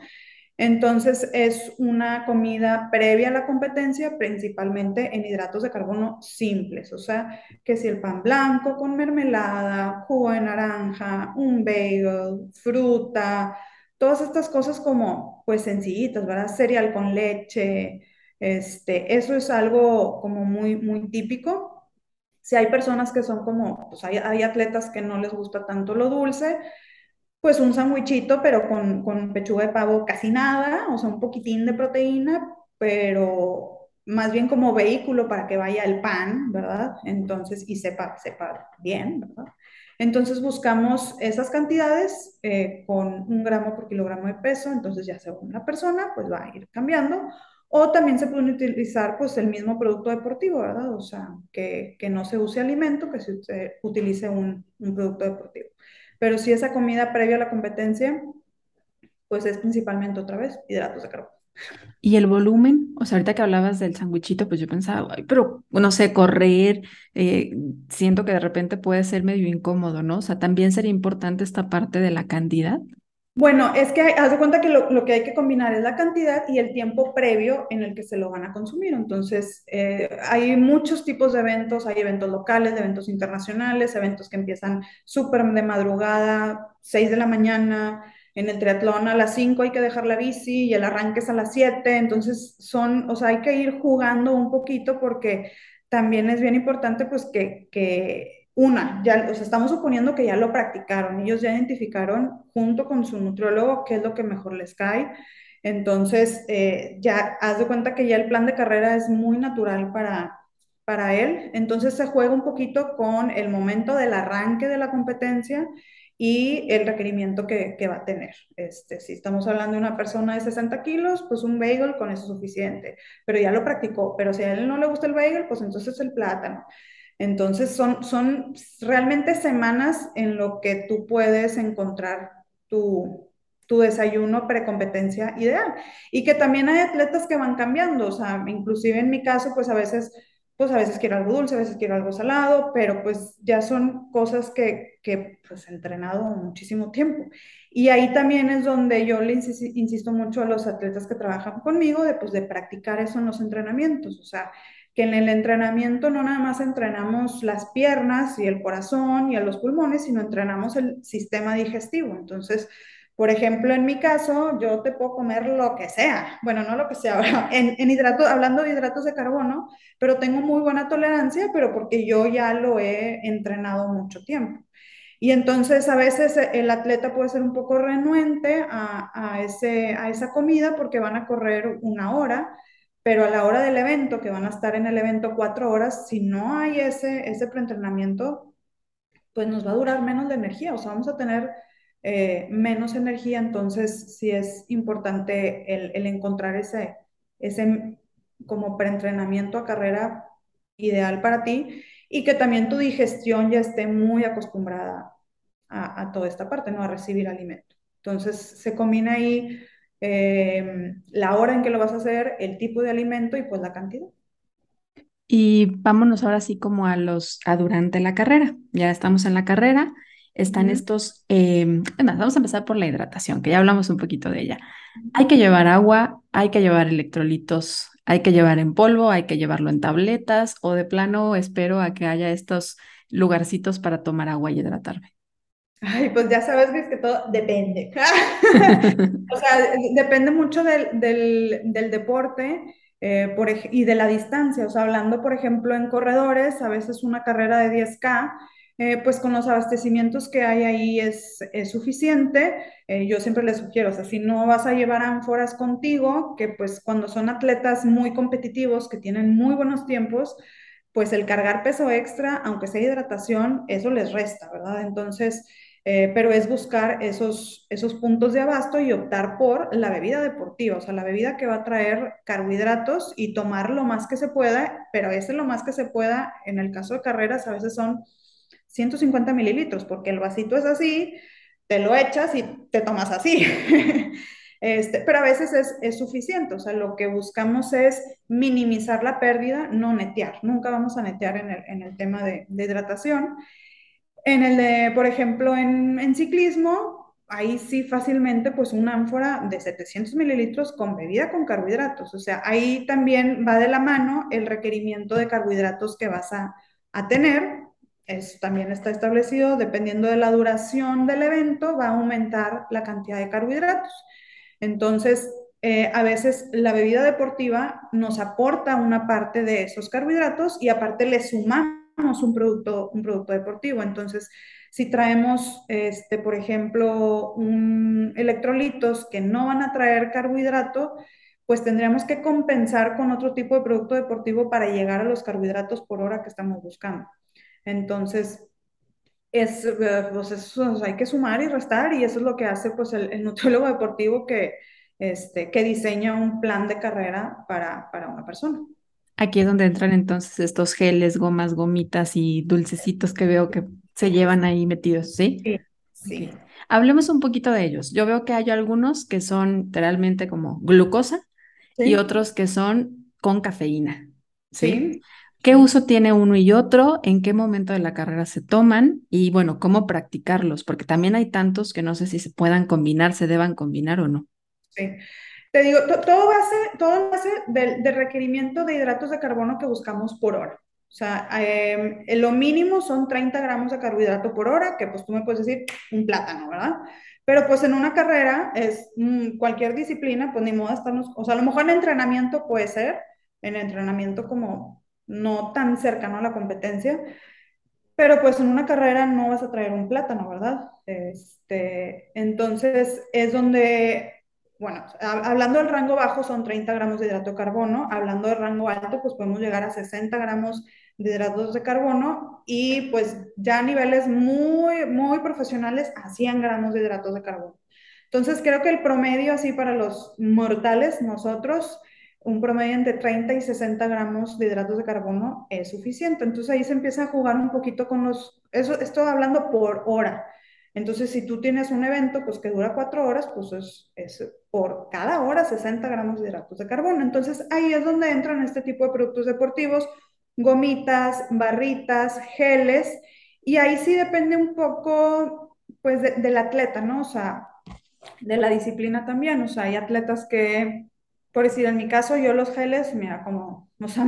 Entonces es una comida previa a la competencia, principalmente en hidratos de carbono simples, o sea, que si el pan blanco con mermelada, jugo de naranja, un bagel, fruta, todas estas cosas como pues sencillitas, ¿verdad? Cereal con leche, este, eso es algo como muy, muy típico. Si hay personas que son como, pues hay, hay atletas que no les gusta tanto lo dulce, pues un sandwichito, pero con, con pechuga de pavo casi nada, o sea, un poquitín de proteína, pero más bien como vehículo para que vaya el pan, ¿verdad? Entonces, y sepa, sepa bien, ¿verdad? Entonces buscamos esas cantidades eh, con un gramo por kilogramo de peso, entonces ya según la persona, pues va a ir cambiando. O también se puede utilizar pues el mismo producto deportivo, ¿verdad? O sea, que, que no se use alimento, que se utilice un, un, producto deportivo. Pero si esa comida previa a la competencia, pues es principalmente otra vez hidratos de carbono. Y el volumen, o sea, ahorita que hablabas del sandwichito, pues yo pensaba, "Ay, pero no sé, correr, eh, siento que de repente puede ser medio incómodo, ¿no? O sea, también sería importante esta parte de la cantidad. Bueno, es que haz de cuenta que lo, que hay que combinar es la cantidad y el tiempo previo en el que se lo van a consumir. Entonces, eh, hay muchos tipos de eventos, hay eventos locales, eventos internacionales, eventos que empiezan súper de madrugada, 6 de la mañana, en el triatlón a las 5 hay que dejar la bici y el arranque es a las 7. entonces son, o sea, hay que ir jugando un poquito porque también es bien importante pues que, que una, ya, o sea, estamos suponiendo que ya lo practicaron, ellos ya identificaron junto con su nutriólogo qué es lo que mejor les cae. Entonces, eh, ya haz de cuenta que ya el plan de carrera es muy natural para, para él. Entonces, se juega un poquito con el momento del arranque de la competencia y el requerimiento que, que va a tener. Este, si estamos hablando de una persona de 60 kilos, pues un bagel con eso es suficiente, pero ya lo practicó. Pero si a él no le gusta el bagel, pues entonces el plátano. Entonces son, son realmente semanas en lo que tú puedes encontrar tu, tu desayuno precompetencia ideal. Y que también hay atletas que van cambiando, o sea, inclusive en mi caso, pues a veces, pues a veces quiero algo dulce, a veces quiero algo salado, pero pues ya son cosas que, que pues he entrenado muchísimo tiempo. Y ahí también es donde yo le insisto mucho a los atletas que trabajan conmigo de, pues, de practicar eso en los entrenamientos, o sea, que en el entrenamiento no nada más entrenamos las piernas y el corazón y a los pulmones, sino entrenamos el sistema digestivo. Entonces, por ejemplo, en mi caso, yo te puedo comer lo que sea, bueno, no lo que sea, en, en hablando de hidratos de carbono, pero tengo muy buena tolerancia, pero porque yo ya lo he entrenado mucho tiempo. Y entonces a veces el atleta puede ser un poco renuente a, ese, a esa comida porque van a correr una hora pero a la hora del evento, que van a estar en el evento cuatro horas, si no hay ese, ese preentrenamiento, pues nos va a durar menos de energía, o sea, vamos a tener eh, menos energía, entonces sí es importante el, el encontrar ese, ese como preentrenamiento a carrera ideal para ti y que también tu digestión ya esté muy acostumbrada a, a toda esta parte, ¿no? A recibir alimento. Entonces se combina ahí eh, la hora en que lo vas a hacer, el tipo de alimento y pues la cantidad. Y vámonos ahora sí como a los, a durante la carrera. Ya estamos en la carrera, están uh -huh. estos, eh, además, vamos a empezar por la hidratación, que ya hablamos un poquito de ella. Hay que llevar agua, hay que llevar electrolitos, hay que llevar en polvo, hay que llevarlo en tabletas o de plano espero a que haya estos lugarcitos para tomar agua y hidratarme. Ay, pues ya sabes que es que todo depende. o sea, depende mucho del, del, del deporte eh, por, y de la distancia. O sea, hablando, por ejemplo, en corredores, a veces una carrera de 10K, eh, pues con los abastecimientos que hay ahí es, es suficiente. Eh, yo siempre les sugiero, o sea, si no vas a llevar ánforas contigo, que pues cuando son atletas muy competitivos, que tienen muy buenos tiempos, pues el cargar peso extra, aunque sea hidratación, eso les resta, ¿verdad? Entonces, eh, pero es buscar esos, esos puntos de abasto y optar por la bebida deportiva, o sea, la bebida que va a traer carbohidratos y tomar lo más que se pueda, pero ese lo más que se pueda, en el caso de carreras, a veces son 150 mililitros, porque el vasito es así, te lo echas y te tomas así. Este, pero a veces es, es, suficiente, o sea, lo que buscamos es minimizar la pérdida, no netear, nunca vamos a netear en el, en el tema de, de hidratación. En el de, por ejemplo, en, en, ciclismo, ahí sí fácilmente pues una ánfora de 700 mililitros con bebida con carbohidratos. O sea, ahí también va de la mano el requerimiento de carbohidratos que vas a, a tener. Eso también está establecido, dependiendo de la duración del evento, va a aumentar la cantidad de carbohidratos. Entonces, eh, a veces la bebida deportiva nos aporta una parte de esos carbohidratos y aparte le sumamos un producto, un producto deportivo. Entonces, si traemos, este, por ejemplo, un electrolitos que no van a traer carbohidrato, pues tendríamos que compensar con otro tipo de producto deportivo para llegar a los carbohidratos por hora que estamos buscando. Entonces, es, pues eso, hay que sumar y restar y eso es lo que hace pues el, el nutriólogo deportivo que, este, que diseña un plan de carrera para, para una persona. Aquí es donde entran entonces estos geles, gomas, gomitas y dulcecitos que veo que se llevan ahí metidos, ¿sí? Sí. sí. Okay. Hablemos un poquito de ellos. Yo veo que hay algunos que son literalmente como glucosa, y otros que son con cafeína. ¿sí? Sí. ¿Qué uso tiene uno y otro? ¿En qué momento de la carrera se toman? Y bueno, ¿cómo practicarlos? Porque también hay tantos que no sé si se puedan combinar, se deban combinar o no. Sí. Te digo, todo base, todo base del, del, requerimiento de hidratos de carbono que buscamos por hora. O sea, eh, lo mínimo son 30 gramos de carbohidrato por hora, que pues tú me puedes decir un plátano, ¿verdad? Pero pues en una carrera es mmm, cualquier disciplina, pues ni modo estarnos, o sea, a lo mejor en entrenamiento puede ser, en entrenamiento como no tan cercano a la competencia, pero pues en una carrera no vas a traer un plátano, ¿verdad? Este, entonces es donde bueno, hablando del rango bajo son 30 gramos de hidrato de carbono, hablando del rango alto pues podemos llegar a 60 gramos de hidratos de carbono y pues ya a niveles muy, muy profesionales a 100 gramos de hidratos de carbono. Entonces creo que el promedio así para los mortales, nosotros, un promedio entre 30 y 60 gramos de hidratos de carbono es suficiente. Entonces ahí se empieza a jugar un poquito con los, eso estoy hablando por hora. Entonces, si tú tienes un evento pues, que dura cuatro horas, pues es, es, por cada hora 60 gramos de hidratos de carbono. Entonces, ahí es donde entran este tipo de productos deportivos, gomitas, barritas, geles, y ahí sí depende un poco, pues, de, del atleta, ¿no? O sea, de la disciplina también. O sea, hay atletas que, por decir, en mi caso, yo los geles, mira, como, o sea,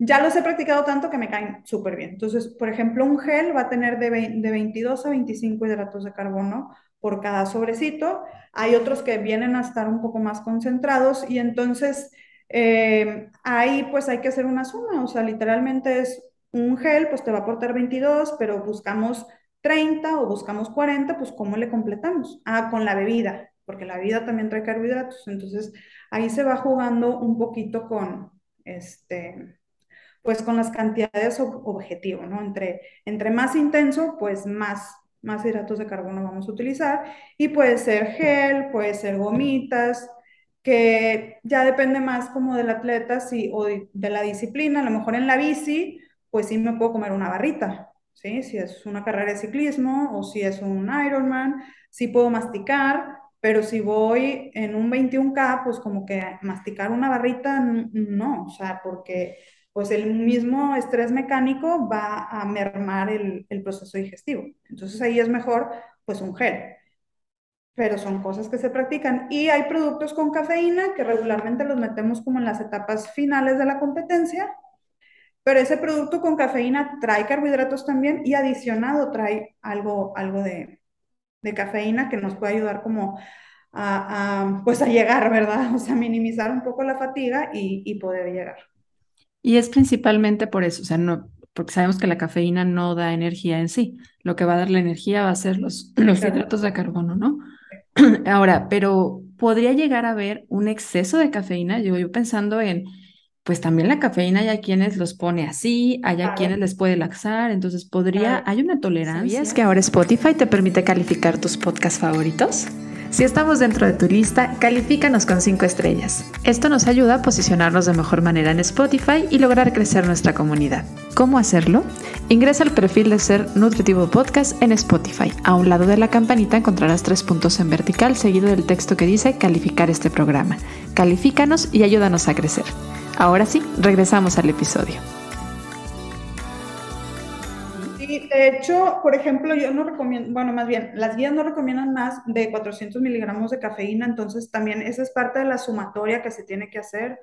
ya los he practicado tanto que me caen súper bien. Entonces, por ejemplo, un gel va a tener de, de 22 a 25 hidratos de carbono por cada sobrecito. Hay otros que vienen a estar un poco más concentrados y entonces eh, ahí pues hay que hacer una suma. O sea, literalmente es un gel, pues te va a aportar 22, pero buscamos 30 o buscamos 40, pues ¿cómo le completamos? Ah, con la bebida, porque la bebida también trae carbohidratos. Entonces ahí se va jugando un poquito con este pues con las cantidades objetivo, ¿no? Entre, entre más intenso, pues más, más hidratos de carbono vamos a utilizar y puede ser gel, puede ser gomitas, que ya depende más como del atleta si, o de, de la disciplina, a lo mejor en la bici, pues sí me puedo comer una barrita, ¿sí? Si es una carrera de ciclismo o si es un Ironman, sí puedo masticar, pero si voy en un 21K, pues como que masticar una barrita, no, o sea, porque pues el mismo estrés mecánico va a mermar el, proceso digestivo. Entonces ahí es mejor pues un gel. Pero son cosas que se practican. Y hay productos con cafeína que regularmente los metemos como en las etapas finales de la competencia. Pero ese producto con cafeína trae carbohidratos también y adicionado trae algo, algo de, cafeína que nos puede ayudar como a, pues a llegar, ¿verdad? O sea, minimizar un poco la fatiga y poder llegar. Y es principalmente por eso, o sea, no, porque sabemos que la cafeína no da energía en sí. Lo que va a dar la energía va a ser los, los hidratos de carbono, ¿no? Ahora, pero podría llegar a haber un exceso de cafeína. Yo, yo pensando en, pues también la cafeína hay a quienes los pone así, hay a quienes les puede laxar, entonces podría, hay una tolerancia. ¿Sabías que ahora Spotify te permite calificar tus podcasts favoritos? Si estamos dentro de tu lista, califícanos con 5 estrellas. Esto nos ayuda a posicionarnos de mejor manera en Spotify y lograr crecer nuestra comunidad. ¿Cómo hacerlo? Ingresa al perfil de Ser Nutritivo Podcast en Spotify. A un lado de la campanita encontrarás tres puntos en vertical seguido del texto que dice calificar este programa. Califícanos y ayúdanos a crecer. Ahora sí, regresamos al episodio. De hecho, por ejemplo, yo no recomiendo, bueno, más bien, las guías no recomiendan más de 400 miligramos de cafeína, entonces también esa es parte de la sumatoria que se tiene que hacer.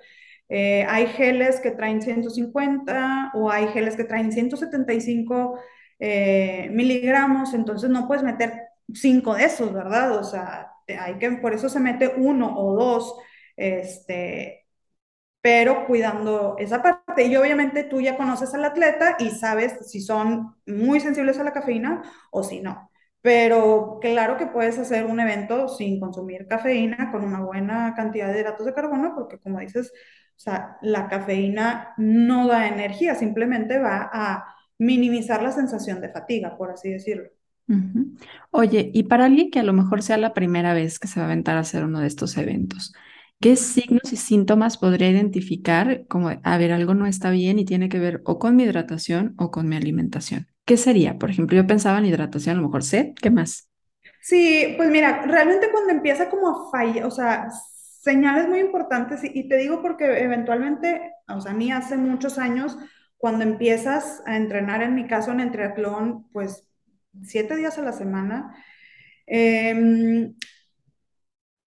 Eh, hay geles que traen 150 o hay geles que traen 175 eh, miligramos, entonces no puedes meter cinco de esos, ¿verdad? O sea, hay que, por eso se mete uno o dos, este, pero cuidando esa parte. Y obviamente tú ya conoces al atleta y sabes si son muy sensibles a la cafeína o si no. Pero claro que puedes hacer un evento sin consumir cafeína con una buena cantidad de hidratos de carbono, porque como dices, o sea, la cafeína no da energía, simplemente va a minimizar la sensación de fatiga, por así decirlo. Oye, y para alguien que a lo mejor sea la primera vez que se va a aventar a hacer uno de estos eventos, ¿Qué signos y síntomas podría identificar como, a ver, algo no está bien y tiene que ver o con mi hidratación o con mi alimentación? ¿Qué sería? Por ejemplo, yo pensaba en hidratación, a lo mejor sed, ¿qué más? Sí, pues mira, realmente cuando empieza como a fallar, o sea, señales muy importantes y, te digo porque eventualmente, o sea, a mí hace muchos años, cuando empiezas a entrenar, en mi caso en el triatlón, pues siete días a la semana,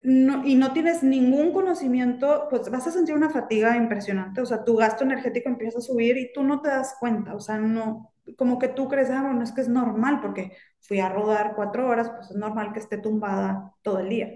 em, y no tienes ningún conocimiento, pues vas a sentir una fatiga impresionante, o sea, tu gasto energético empieza a subir y tú no te das cuenta, o sea, no, como que tú crees, ah, bueno, es que es normal porque fui a rodar cuatro horas, pues es normal que esté tumbada todo el día.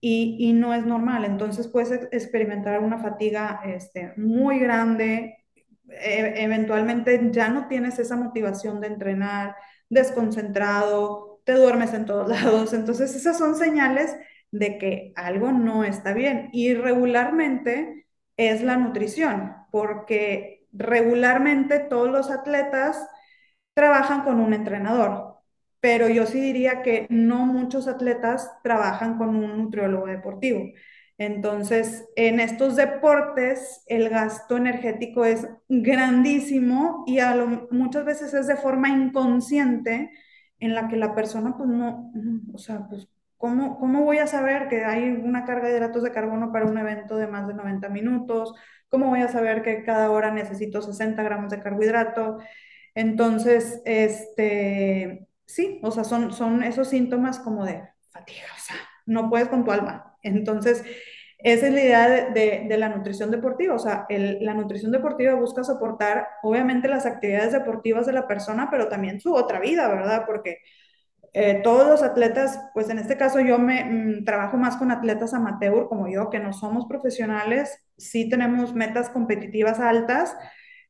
Y, y no es normal, entonces puedes experimentar una fatiga este, muy grande, e eventualmente ya no tienes esa motivación de entrenar, desconcentrado, te duermes en todos lados, entonces esas son señales de que algo no está bien. Y regularmente es la nutrición, porque regularmente todos los atletas trabajan con un entrenador, pero yo sí diría que no muchos atletas trabajan con un nutriólogo deportivo. Entonces, en estos deportes, el gasto energético es grandísimo y a muchas veces es de forma inconsciente en la que la persona, pues no, o sea, pues ¿Cómo, ¿Cómo, voy a saber que hay una carga de hidratos de carbono para un evento de más de 90 minutos? ¿Cómo voy a saber que cada hora necesito 60 gramos de carbohidrato? Entonces, este, sí, o sea, son, son esos síntomas como de fatiga, o sea, no puedes con tu alma. Entonces, esa es la idea de, de, la nutrición deportiva, o sea, la nutrición deportiva busca soportar, obviamente, las actividades deportivas de la persona, pero también su otra vida, ¿verdad? Porque eh, todos los atletas, pues en este caso yo me mm, trabajo más con atletas amateur como yo, que no somos profesionales, sí tenemos metas competitivas altas,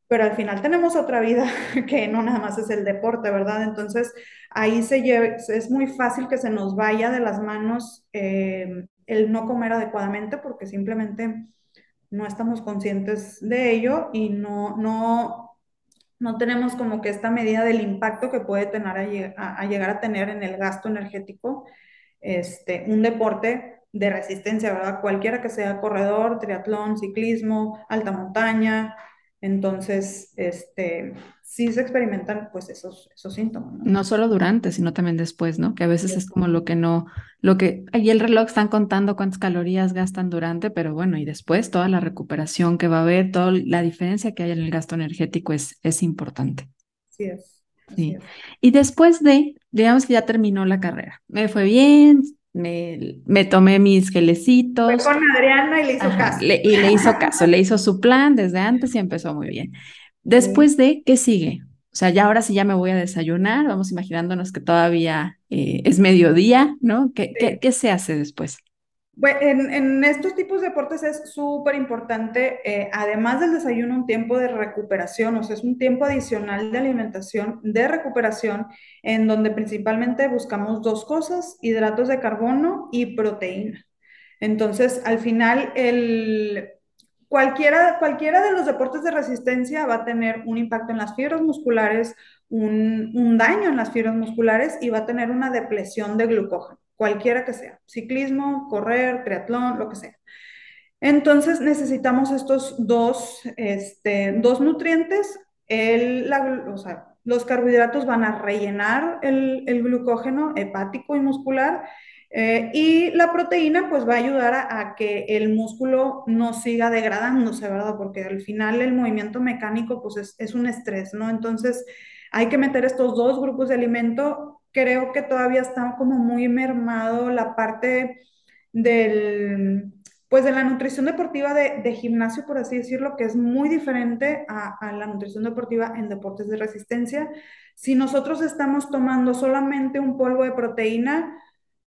pero al final tenemos otra vida que no nada más es el deporte, ¿verdad? Entonces ahí se es muy fácil que se nos vaya de las manos eh, el no comer adecuadamente porque simplemente no estamos conscientes de ello y no, no, no tenemos como que esta medida del impacto que puede tener a, llegar a tener en el gasto energético este, un deporte de resistencia, ¿verdad? Cualquiera que sea corredor, triatlón, ciclismo, alta montaña. Entonces, este, sí se experimentan pues esos, esos síntomas. ¿no? ¿no? solo durante, sino también después, ¿no? Que a veces es como lo que no, lo que, ahí el reloj están contando cuántas calorías gastan durante, pero bueno, y después toda la recuperación que va a haber, toda la diferencia que hay en el gasto energético es, es importante. Sí es. sí. Y después de, digamos que ya terminó la carrera, me fue bien, me, me, tomé mis gelecitos. Fue con Adriana y le hizo caso. y le hizo caso, le hizo su plan desde antes y empezó muy bien. Después de, ¿qué sigue? O sea, ya ahora sí ya me voy a desayunar, vamos imaginándonos que todavía eh, es mediodía, ¿no? ¿Qué, ¿qué, se hace después? Bueno, en, en, estos tipos de deportes es súper importante, eh, además del desayuno, un tiempo de recuperación, o sea, es un tiempo adicional de alimentación, de recuperación, en donde principalmente buscamos dos cosas, hidratos de carbono y proteína. Entonces, al final, el, cualquiera, cualquiera de los deportes de resistencia va a tener un impacto en las fibras musculares, un, un, daño en las fibras musculares y va a tener una depresión de glucógeno, cualquiera que sea, ciclismo, correr, triatlón, lo que sea. Entonces necesitamos estos dos, este, dos nutrientes. El, los carbohidratos van a rellenar el, el glucógeno hepático y muscular eh, y la proteína pues va a ayudar a, que el músculo no siga degradándose, ¿verdad? Porque al final el movimiento mecánico pues es, un estrés, ¿no? Entonces hay que meter estos dos grupos de alimento. Creo que todavía está como muy mermado la parte del, pues de la nutrición deportiva de, de gimnasio, por así decirlo, que es muy diferente a la nutrición deportiva en deportes de resistencia. Si nosotros estamos tomando solamente un polvo de proteína,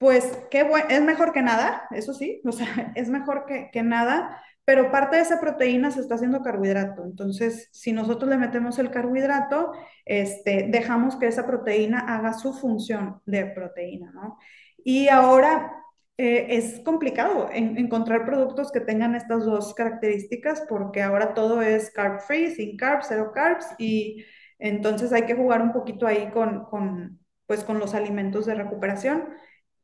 pues qué bueno, es mejor que nada, eso sí, o sea, es mejor que, que, nada, pero parte de esa proteína se está haciendo carbohidrato. Entonces, si nosotros le metemos el carbohidrato, este, dejamos que esa proteína haga su función de proteína, ¿no? Y ahora eh, es complicado en, encontrar productos que tengan estas dos características porque ahora todo es carb free, sin carbs, cero carbs, y entonces hay que jugar un poquito ahí con, con pues, con los alimentos de recuperación.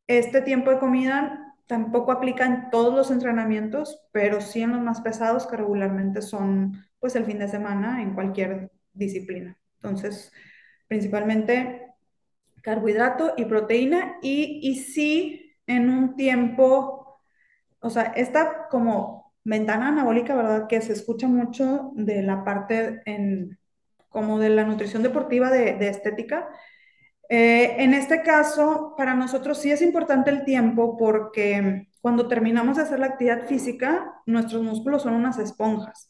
Este tiempo de comida tampoco aplica en todos los entrenamientos, pero sí en los más pesados que regularmente son pues el fin de semana en cualquier disciplina. Entonces, principalmente carbohidrato y proteína y, y sí en un tiempo, o sea, esta como ventana anabólica, ¿verdad? Que se escucha mucho de la parte en, como de la nutrición deportiva de, de estética. Eh, en este caso, para nosotros sí es importante el tiempo porque cuando terminamos de hacer la actividad física, nuestros músculos son unas esponjas.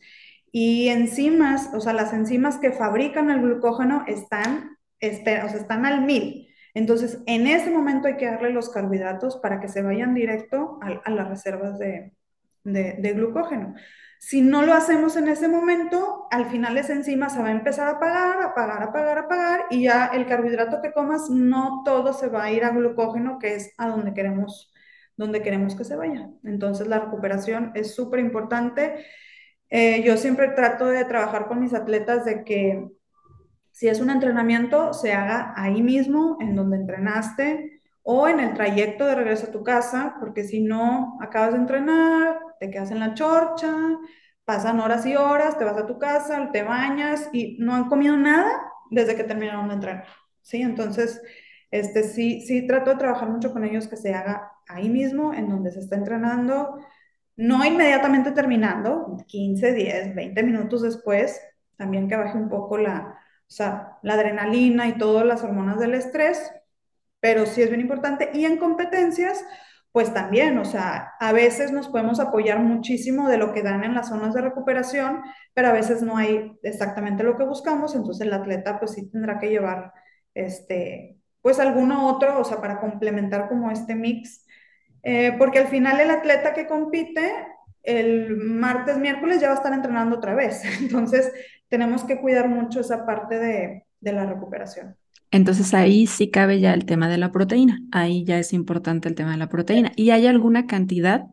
Y enzimas, o sea, las enzimas que fabrican el glucógeno están, o sea, están al mil. Entonces, en ese momento hay que darle los carbohidratos para que se vayan directo a, las reservas de, glucógeno. Si no lo hacemos en ese momento, al final esa enzima se va a empezar a apagar, apagar, apagar, apagar, y ya el carbohidrato que comas, no todo se va a ir a glucógeno, que es a donde queremos, donde queremos que se vaya. Entonces, la recuperación es súper importante. Eh, yo siempre trato de trabajar con mis atletas de que si es un entrenamiento, se haga ahí mismo, en donde entrenaste, o en el trayecto de regreso a tu casa, porque si no, acabas de entrenar, te quedas en la chorcha, pasan horas y horas, te vas a tu casa, te bañas y no han comido nada desde que terminaron de entrenar. ¿sí? Entonces, este, sí, sí trato de trabajar mucho con ellos que se haga ahí mismo, en donde se está entrenando, no inmediatamente terminando, 15, 10, 20 minutos después, también que baje un poco la, o sea, la adrenalina y todas las hormonas del estrés, pero sí es bien importante. Y en competencias, pues también, o sea, a veces nos podemos apoyar muchísimo de lo que dan en las zonas de recuperación, pero a veces no hay exactamente lo que buscamos, entonces el atleta pues sí tendrá que llevar, este, pues alguno otro, o sea, para complementar como este mix eh, porque al final el atleta que compite el martes, miércoles ya va a estar entrenando otra vez. Entonces, tenemos que cuidar mucho esa parte de, la recuperación. Entonces ahí sí cabe ya el tema de la proteína. Ahí ya es importante el tema de la proteína. ¿Y hay alguna cantidad?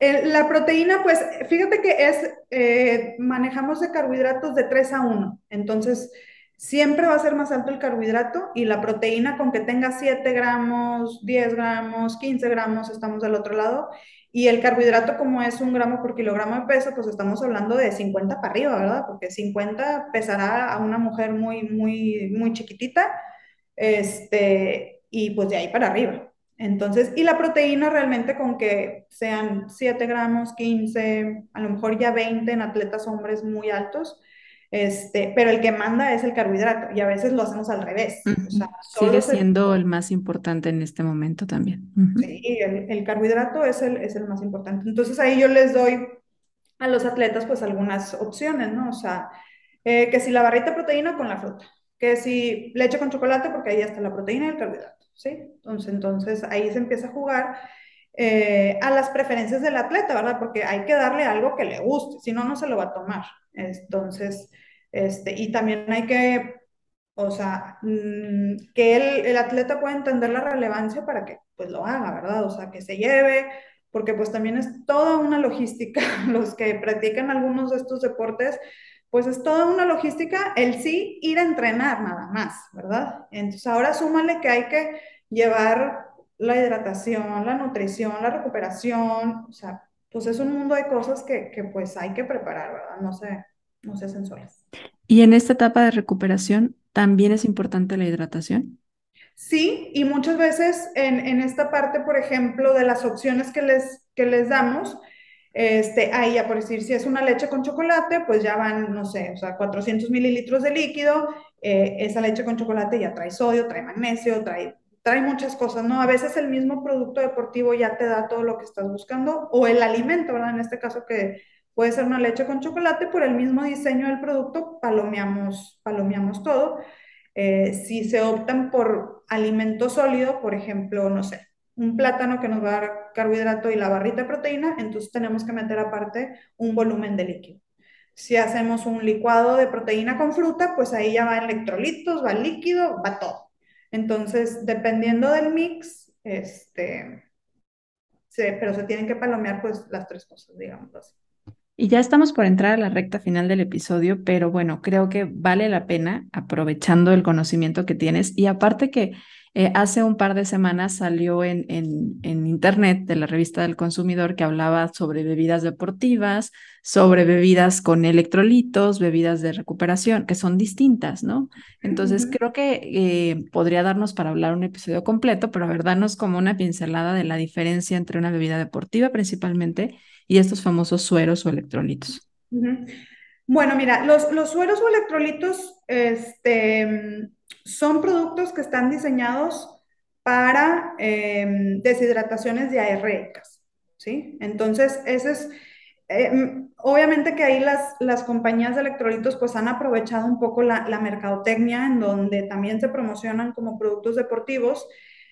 la proteína, pues fíjate que es, eh, manejamos de carbohidratos de 3 a 1. Entonces, siempre va a ser más alto el carbohidrato y la proteína con que tenga 7 gramos, 10 gramos, 15 gramos, estamos del otro lado. Y el carbohidrato como es un gramo por kilogramo de peso, pues estamos hablando de 50 para arriba, ¿verdad? Porque 50 pesará a una mujer muy, muy, muy chiquitita, este, y pues de ahí para arriba. Entonces, y la proteína realmente con que sean 7 gramos, 15, a lo mejor ya 20 en atletas hombres muy altos, este, pero el que manda es el carbohidrato y a veces lo hacemos al revés. Sigue siendo el más importante en este momento también. Sí, el, carbohidrato es el, es el más importante. Entonces ahí yo les doy a los atletas pues algunas opciones, ¿no? O sea, eh, que si la barrita de proteína con la fruta, que si leche con chocolate porque ahí está la proteína y el carbohidrato, ¿sí? Entonces, entonces ahí se empieza a jugar. Eh, a las preferencias del atleta, ¿verdad? Porque hay que darle algo que le guste, si no, no se lo va a tomar. Entonces, este, y también hay que, o sea, mm, que el, el, atleta pueda entender la relevancia para que pues lo haga, ¿verdad? O sea, que se lleve, porque pues también es toda una logística, los que practican algunos de estos deportes, pues es toda una logística el sí ir a entrenar nada más, ¿verdad? Entonces ahora súmale que hay que llevar la hidratación, la nutrición, la recuperación, o sea, pues es un mundo de cosas que, que pues hay que preparar, ¿verdad? No se, no se hacen solas. ¿Y en esta etapa de recuperación también es importante la hidratación? Sí, y muchas veces en, en esta parte, por ejemplo, de las opciones que les, que les damos, este, ahí ya por decir, si es una leche con chocolate, pues ya van, no sé, o sea, 400 mililitros de líquido, eh, esa leche con chocolate ya trae sodio, trae magnesio, trae trae muchas cosas, ¿no? A veces el mismo producto deportivo ya te da todo lo que estás buscando, o el alimento, ¿verdad? En este caso que puede ser una leche con chocolate, por el mismo diseño del producto, palomeamos, palomeamos todo. Eh, si se optan por alimento sólido, por ejemplo, no sé, un plátano que nos va a dar carbohidrato y la barrita de proteína, entonces tenemos que meter aparte un volumen de líquido. Si hacemos un licuado de proteína con fruta, pues ahí ya va electrolitos, va líquido, va todo. Entonces, dependiendo del mix, este, pero se tienen que palomear pues las tres cosas, digamos así. Y ya estamos por entrar a la recta final del episodio, pero bueno, creo que vale la pena aprovechando el conocimiento que tienes y aparte que Eh, hace un par de semanas salió en, en, en, internet de la revista del consumidor que hablaba sobre bebidas deportivas, sobre bebidas con electrolitos, bebidas de recuperación, que son distintas, ¿no? Entonces uh -huh. creo que eh, podría darnos para hablar un episodio completo, pero a ver, darnos como una pincelada de la diferencia entre una bebida deportiva principalmente y estos famosos sueros o electrolitos. Uh -huh. Bueno, mira, los, los sueros o electrolitos, este son productos que están diseñados para eh, deshidrataciones diarreicas, ¿sí? Entonces, ese es, eh, obviamente que ahí las, las compañías de electrolitos pues han aprovechado un poco la, la mercadotecnia en donde también se promocionan como productos deportivos.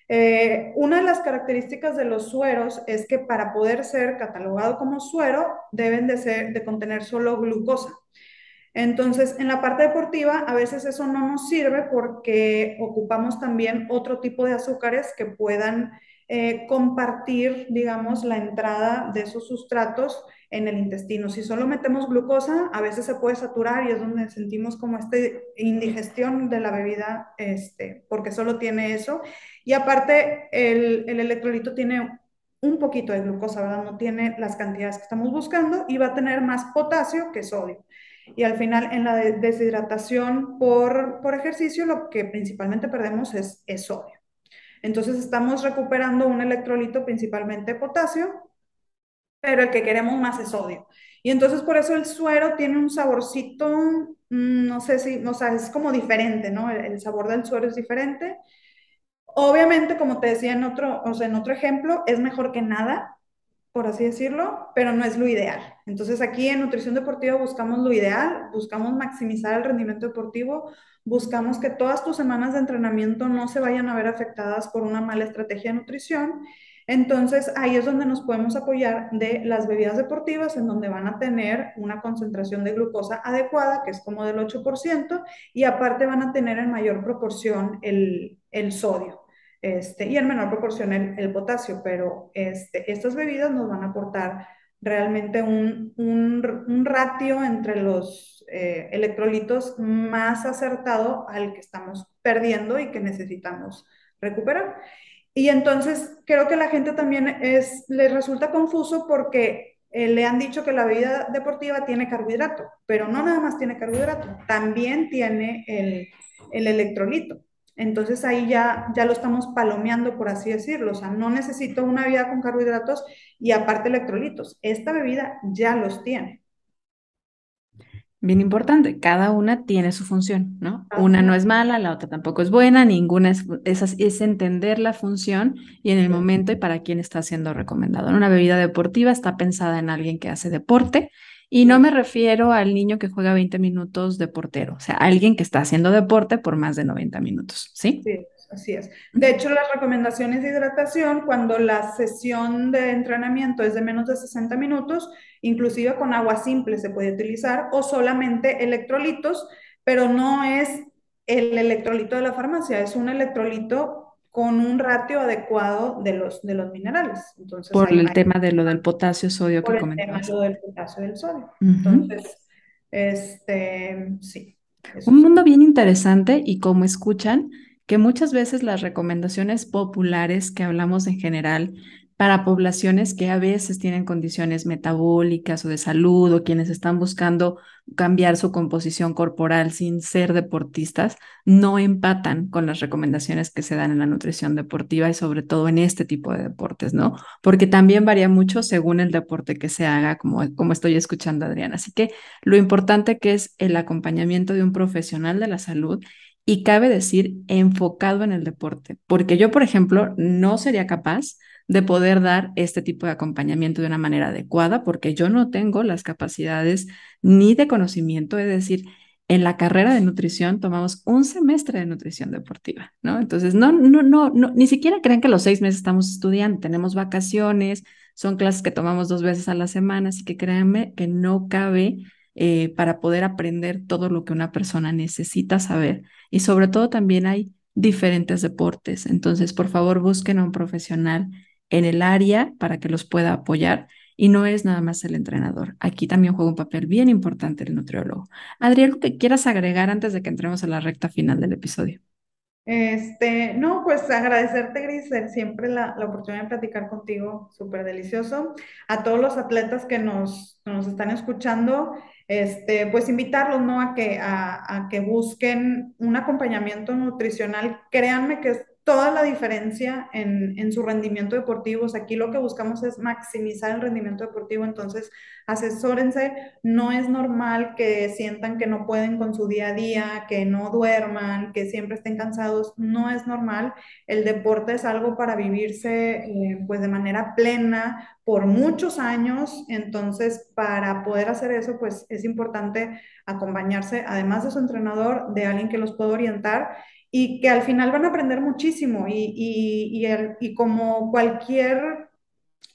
Eh, una de las características de los sueros es que para poder ser catalogado como suero deben de, ser, de contener solo glucosa. Entonces, en la parte deportiva, a veces eso no nos sirve porque ocupamos también otro tipo de azúcares que puedan eh, compartir, digamos, la entrada de esos sustratos en el intestino. Si solo metemos glucosa, a veces se puede saturar y es donde sentimos como esta indigestión de la bebida, este, porque solo tiene eso. Y aparte, el, el electrolito tiene un poquito de glucosa, ¿verdad? No tiene las cantidades que estamos buscando y va a tener más potasio que sodio y al final en la deshidratación por, por ejercicio lo que principalmente perdemos es, sodio. Entonces estamos recuperando un electrolito principalmente potasio, pero el que queremos más es sodio. Y entonces por eso el suero tiene un saborcito, mm, no sé si, o sea, es como diferente, ¿no? El, el sabor del suero es diferente. Obviamente, como te decía en otro, o sea, en otro ejemplo, es mejor que nada, por así decirlo, pero no es lo ideal. Entonces aquí en nutrición deportiva buscamos lo ideal, buscamos maximizar el rendimiento deportivo, buscamos que todas tus semanas de entrenamiento no se vayan a ver afectadas por una mala estrategia de nutrición. Entonces ahí es donde nos podemos apoyar de las bebidas deportivas, en donde van a tener una concentración de glucosa adecuada, que es como del 8%, y aparte van a tener en mayor proporción el, el sodio. Este, y en menor proporción el, potasio, pero este, estas bebidas nos van a aportar realmente un, un, un ratio entre los eh, electrolitos más acertado al que estamos perdiendo y que necesitamos recuperar. Y entonces creo que la gente también es, les resulta confuso porque eh, le han dicho que la bebida deportiva tiene carbohidrato, pero no nada más tiene carbohidrato, también tiene el, el electrolito. Entonces ahí ya, ya lo estamos palomeando, por así decirlo. O sea, no necesito una bebida con carbohidratos y aparte electrolitos. Esta bebida ya los tiene. Bien importante, cada una tiene su función, ¿no? Una no es mala, la otra tampoco es buena, ninguna es, es, es entender la función y en el momento y para quién está siendo recomendado. Una bebida deportiva está pensada en alguien que hace deporte y no me refiero al niño que juega 20 minutos de portero, o sea, alguien que está haciendo deporte por más de 90 minutos, ¿sí? Sí, así es. De hecho, las recomendaciones de hidratación, cuando la sesión de entrenamiento es de menos de 60 minutos, inclusive con agua simple se puede utilizar o solamente electrolitos, pero no es el electrolito de la farmacia, es un electrolito con un ratio adecuado de los, de los minerales. Entonces, por el tema de lo del potasio, sodio por que el comentabas. tema de lo del potasio y del sodio. Uh -huh. Entonces, este, sí. Un mundo bien interesante y como escuchan, que muchas veces las recomendaciones populares que hablamos en general para poblaciones que a veces tienen condiciones metabólicas o de salud o quienes están buscando cambiar su composición corporal sin ser deportistas, no empatan con las recomendaciones que se dan en la nutrición deportiva y sobre todo en este tipo de deportes, ¿no? Porque también varía mucho según el deporte que se haga, como, como estoy escuchando Adriana. Así que lo importante que es el acompañamiento de un profesional de la salud y cabe decir enfocado en el deporte, porque yo, por ejemplo, no sería capaz de poder dar este tipo de acompañamiento de una manera adecuada, porque yo no tengo las capacidades ni de conocimiento, es decir, en la carrera de nutrición tomamos un semestre de nutrición deportiva, ¿no? Entonces, no, no, no, no, ni siquiera crean que los seis meses estamos estudiando, tenemos vacaciones, son clases que tomamos dos veces a la semana, así que créanme que no cabe eh, para poder aprender todo lo que una persona necesita saber. Y sobre todo también hay diferentes deportes, entonces, por favor, busquen a un profesional en el área para que los pueda apoyar y no es nada más el entrenador. Aquí también juega un papel bien importante el nutriólogo. Adrián, ¿qué quieras agregar antes de que entremos a la recta final del episodio? Este, no, pues agradecerte, Grisel, siempre la, la oportunidad de platicar contigo, súper delicioso. A todos los atletas que nos, que nos están escuchando, este, pues invitarlos, ¿no? A que, a, a que busquen un acompañamiento nutricional. Créanme que es toda la diferencia en, en su rendimiento deportivo. O aquí lo que buscamos es maximizar el rendimiento deportivo, entonces asesórense. No es normal que sientan que no pueden con su día a día, que no duerman, que siempre estén cansados. No es normal. El deporte es algo para vivirse eh, pues de manera plena por muchos años. Entonces, para poder hacer eso, pues es importante acompañarse, además de su entrenador, de alguien que los pueda orientar y que al final van a aprender muchísimo y, y, y, el, y como cualquier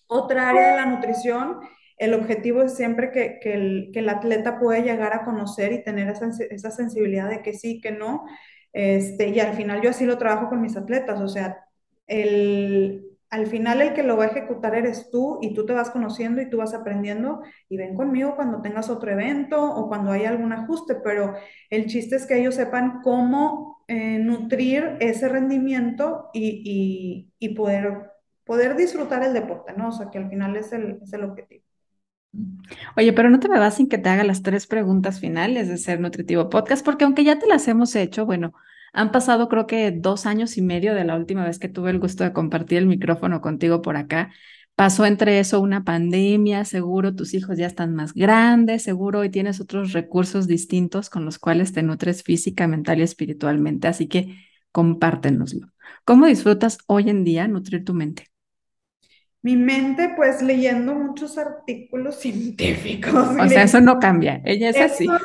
otra área de la nutrición, el objetivo es siempre que, que, el, que, el, atleta pueda llegar a conocer y tener esa, esa sensibilidad de que sí, que no. Este, y al final yo así lo trabajo con mis atletas, o sea, el, al final el que lo va a ejecutar eres tú y tú te vas conociendo y tú vas aprendiendo y ven conmigo cuando tengas otro evento o cuando hay algún ajuste, pero el chiste es que ellos sepan cómo eh, nutrir ese rendimiento y, y, y, poder, poder disfrutar el deporte, ¿no? O sea, que al final es el, es el objetivo. Oye, pero no te me vas sin que te haga las tres preguntas finales de Ser Nutritivo Podcast, porque aunque ya te las hemos hecho, bueno, han pasado creo que dos años y medio de la última vez que tuve el gusto de compartir el micrófono contigo por acá. Pasó entre eso una pandemia, seguro tus hijos ya están más grandes, seguro hoy tienes otros recursos distintos con los cuales te nutres física, mental y espiritualmente. Así que compártenoslo. ¿Cómo disfrutas hoy en día nutrir tu mente? Mi mente, pues leyendo muchos artículos científicos. O sea, eso no cambia, ella es eso así. no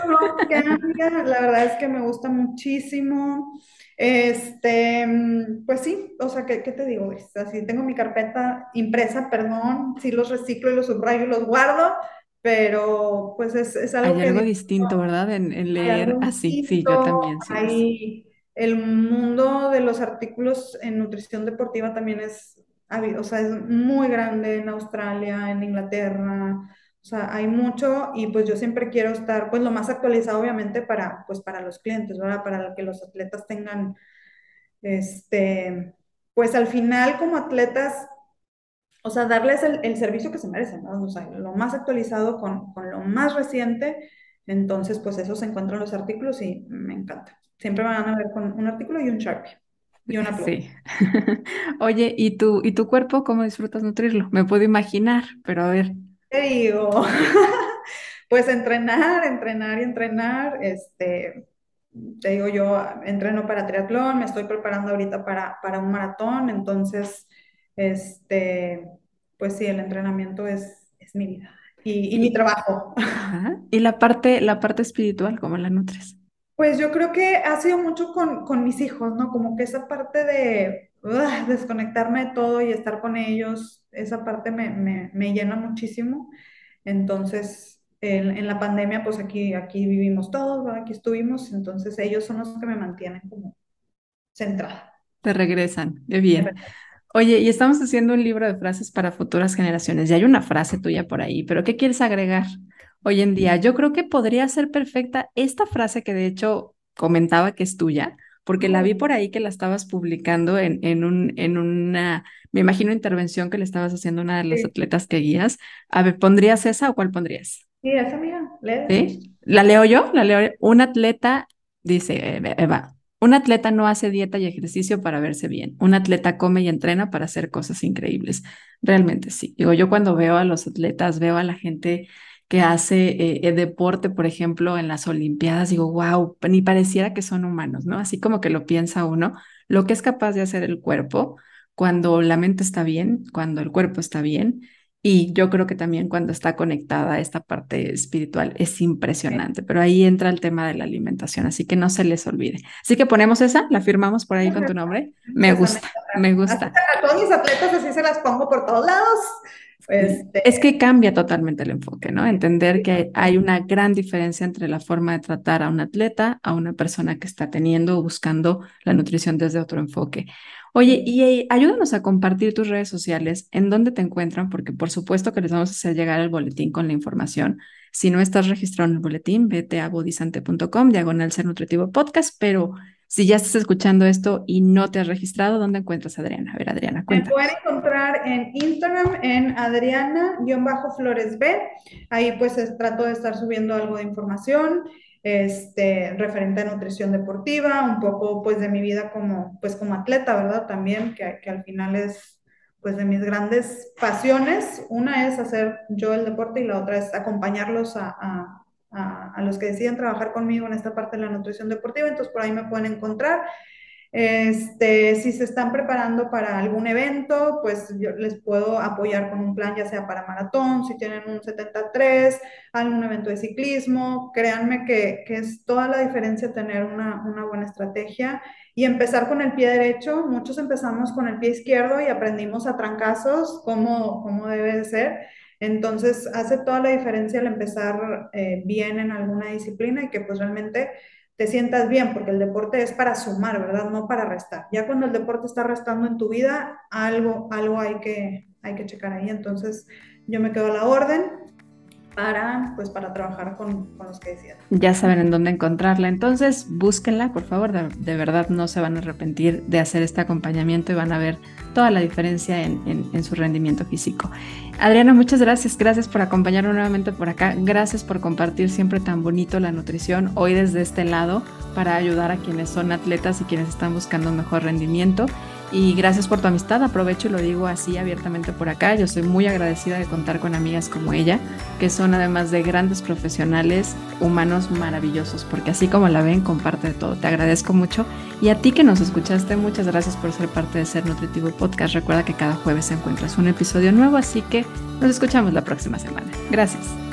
cambia, la verdad es que me gusta muchísimo. Este, pues sí, o sea, ¿qué, qué te digo? Es así, tengo mi carpeta impresa, perdón, sí los reciclo y los subrayo y los guardo, pero pues es, es algo Hay que... algo distinto, ¿verdad? En, en leer así, sí, yo también. Sí, hay, el mundo de los artículos en nutrición deportiva también es o sea, es muy grande en Australia, en Inglaterra, o sea, hay mucho y pues yo siempre quiero estar pues lo más actualizado obviamente para pues para los clientes, ¿verdad? Para que los atletas tengan este pues al final como atletas o sea, darles el, el servicio que se merecen, ¿no? O sea, lo más actualizado con, con lo más reciente, entonces pues eso se encuentra en los artículos y me encanta. Siempre van a ver con un artículo y un Sharpie. Y una pluma. Sí. Oye, ¿y tu, ¿y tu cuerpo cómo disfrutas nutrirlo? Me puedo imaginar, pero a ver. Te digo, pues entrenar, entrenar y entrenar. Este, te digo, yo entreno para triatlón, me estoy preparando ahorita para, para un maratón, entonces, este, pues sí, el entrenamiento es, es mi vida y, y mi trabajo. Ajá. ¿Y la parte, la parte espiritual, cómo la nutres? Pues yo creo que ha sido mucho con, con mis hijos, ¿no? Como que esa parte de uh, desconectarme de todo y estar con ellos, esa parte me, me, me llena muchísimo. Entonces, en, en, la pandemia, pues aquí, aquí vivimos todos, ¿verdad? Aquí estuvimos, entonces ellos son los que me mantienen como centrada. Te regresan, qué bien. Oye, y estamos haciendo un libro de frases para futuras generaciones. Ya hay una frase tuya por ahí, pero ¿qué quieres agregar? Hoy en día. Yo creo que podría ser perfecta esta frase que de hecho comentaba que es tuya, porque la vi por ahí que la estabas publicando en, en, un, en una, me imagino, intervención que le estabas haciendo a una de las sí. atletas que guías. A ver, ¿pondrías esa o cuál pondrías? Sí, esa mía, ¿Sí? ¿La leo yo? La leo. Un atleta, dice Eva, un atleta no hace dieta y ejercicio para verse bien. Un atleta come y entrena para hacer cosas increíbles. Realmente sí. Digo, yo cuando veo a los atletas, veo a la gente que hace eh, deporte, por ejemplo, en las Olimpiadas, digo, wow, ni pareciera que son humanos, ¿no? Así como que lo piensa uno, lo que es capaz de hacer el cuerpo cuando la mente está bien, cuando el cuerpo está bien. Y yo creo que también cuando está conectada a esta parte espiritual es impresionante, pero ahí entra el tema de la alimentación, así que no se les olvide. Así que ponemos esa, la firmamos por ahí con tu nombre. Me gusta, me gusta. A todos mis atletas así se las pongo por todos lados. Este... Es que cambia totalmente el enfoque, ¿no? Entender que hay una gran diferencia entre la forma de tratar a un atleta, a una persona que está teniendo o buscando la nutrición desde otro enfoque. Oye, y, ayúdanos a compartir tus redes sociales, en dónde te encuentran, porque por supuesto que les vamos a hacer llegar el boletín con la información. Si no estás registrado en el boletín, vete a bodisante.com, diagonal ser nutritivo podcast, pero Si ya estás escuchando esto y no te has registrado, ¿dónde encuentras a Adriana? A ver, Adriana. Me pueden encontrar en Instagram en Adriana-Flores B. Ahí pues trato de estar subiendo algo de información este, referente a nutrición deportiva, un poco pues de mi vida como, pues, como atleta, ¿verdad? También, que, que al final es pues de mis grandes pasiones. Una es hacer yo el deporte y la otra es acompañarlos a, a, a, los que deciden trabajar conmigo en esta parte de la nutrición deportiva. Entonces por ahí me pueden encontrar. Este, si se están preparando para algún evento, pues yo les puedo apoyar con un plan, ya sea para maratón, si tienen un 73, algún evento de ciclismo. Créanme que, que es toda la diferencia tener una, una, buena estrategia y empezar con el pie derecho. Muchos empezamos con el pie izquierdo y aprendimos a trancazos cómo, cómo debe de ser. Entonces, hace toda la diferencia al empezar eh, bien en alguna disciplina y que pues realmente te sientas bien, porque el deporte es para sumar, ¿verdad? No para restar. Ya cuando el deporte está restando en tu vida, algo, algo hay, que, hay que checar ahí. Entonces, yo me quedo a la orden para, pues, para trabajar con, con los que decían. Ya saben en dónde encontrarla. Entonces, búsquenla, por favor. De, de, verdad, no se van a arrepentir de hacer este acompañamiento y van a ver toda la diferencia en, en, en su rendimiento físico. Adriana, muchas gracias. Gracias por acompañarnos nuevamente por acá. Gracias por compartir siempre tan bonito la nutrición hoy desde este lado para ayudar a quienes son atletas y quienes están buscando mejor rendimiento. Y gracias por tu amistad. Aprovecho y lo digo así abiertamente por acá. Yo soy muy agradecida de contar con amigas como ella, que son además de grandes profesionales, humanos maravillosos, porque así como la ven, comparte de todo. Te agradezco mucho. Y a ti que nos escuchaste, muchas gracias por ser parte de Ser Nutritivo Podcast. Recuerda que cada jueves encuentras un episodio nuevo, así que nos escuchamos la próxima semana. Gracias.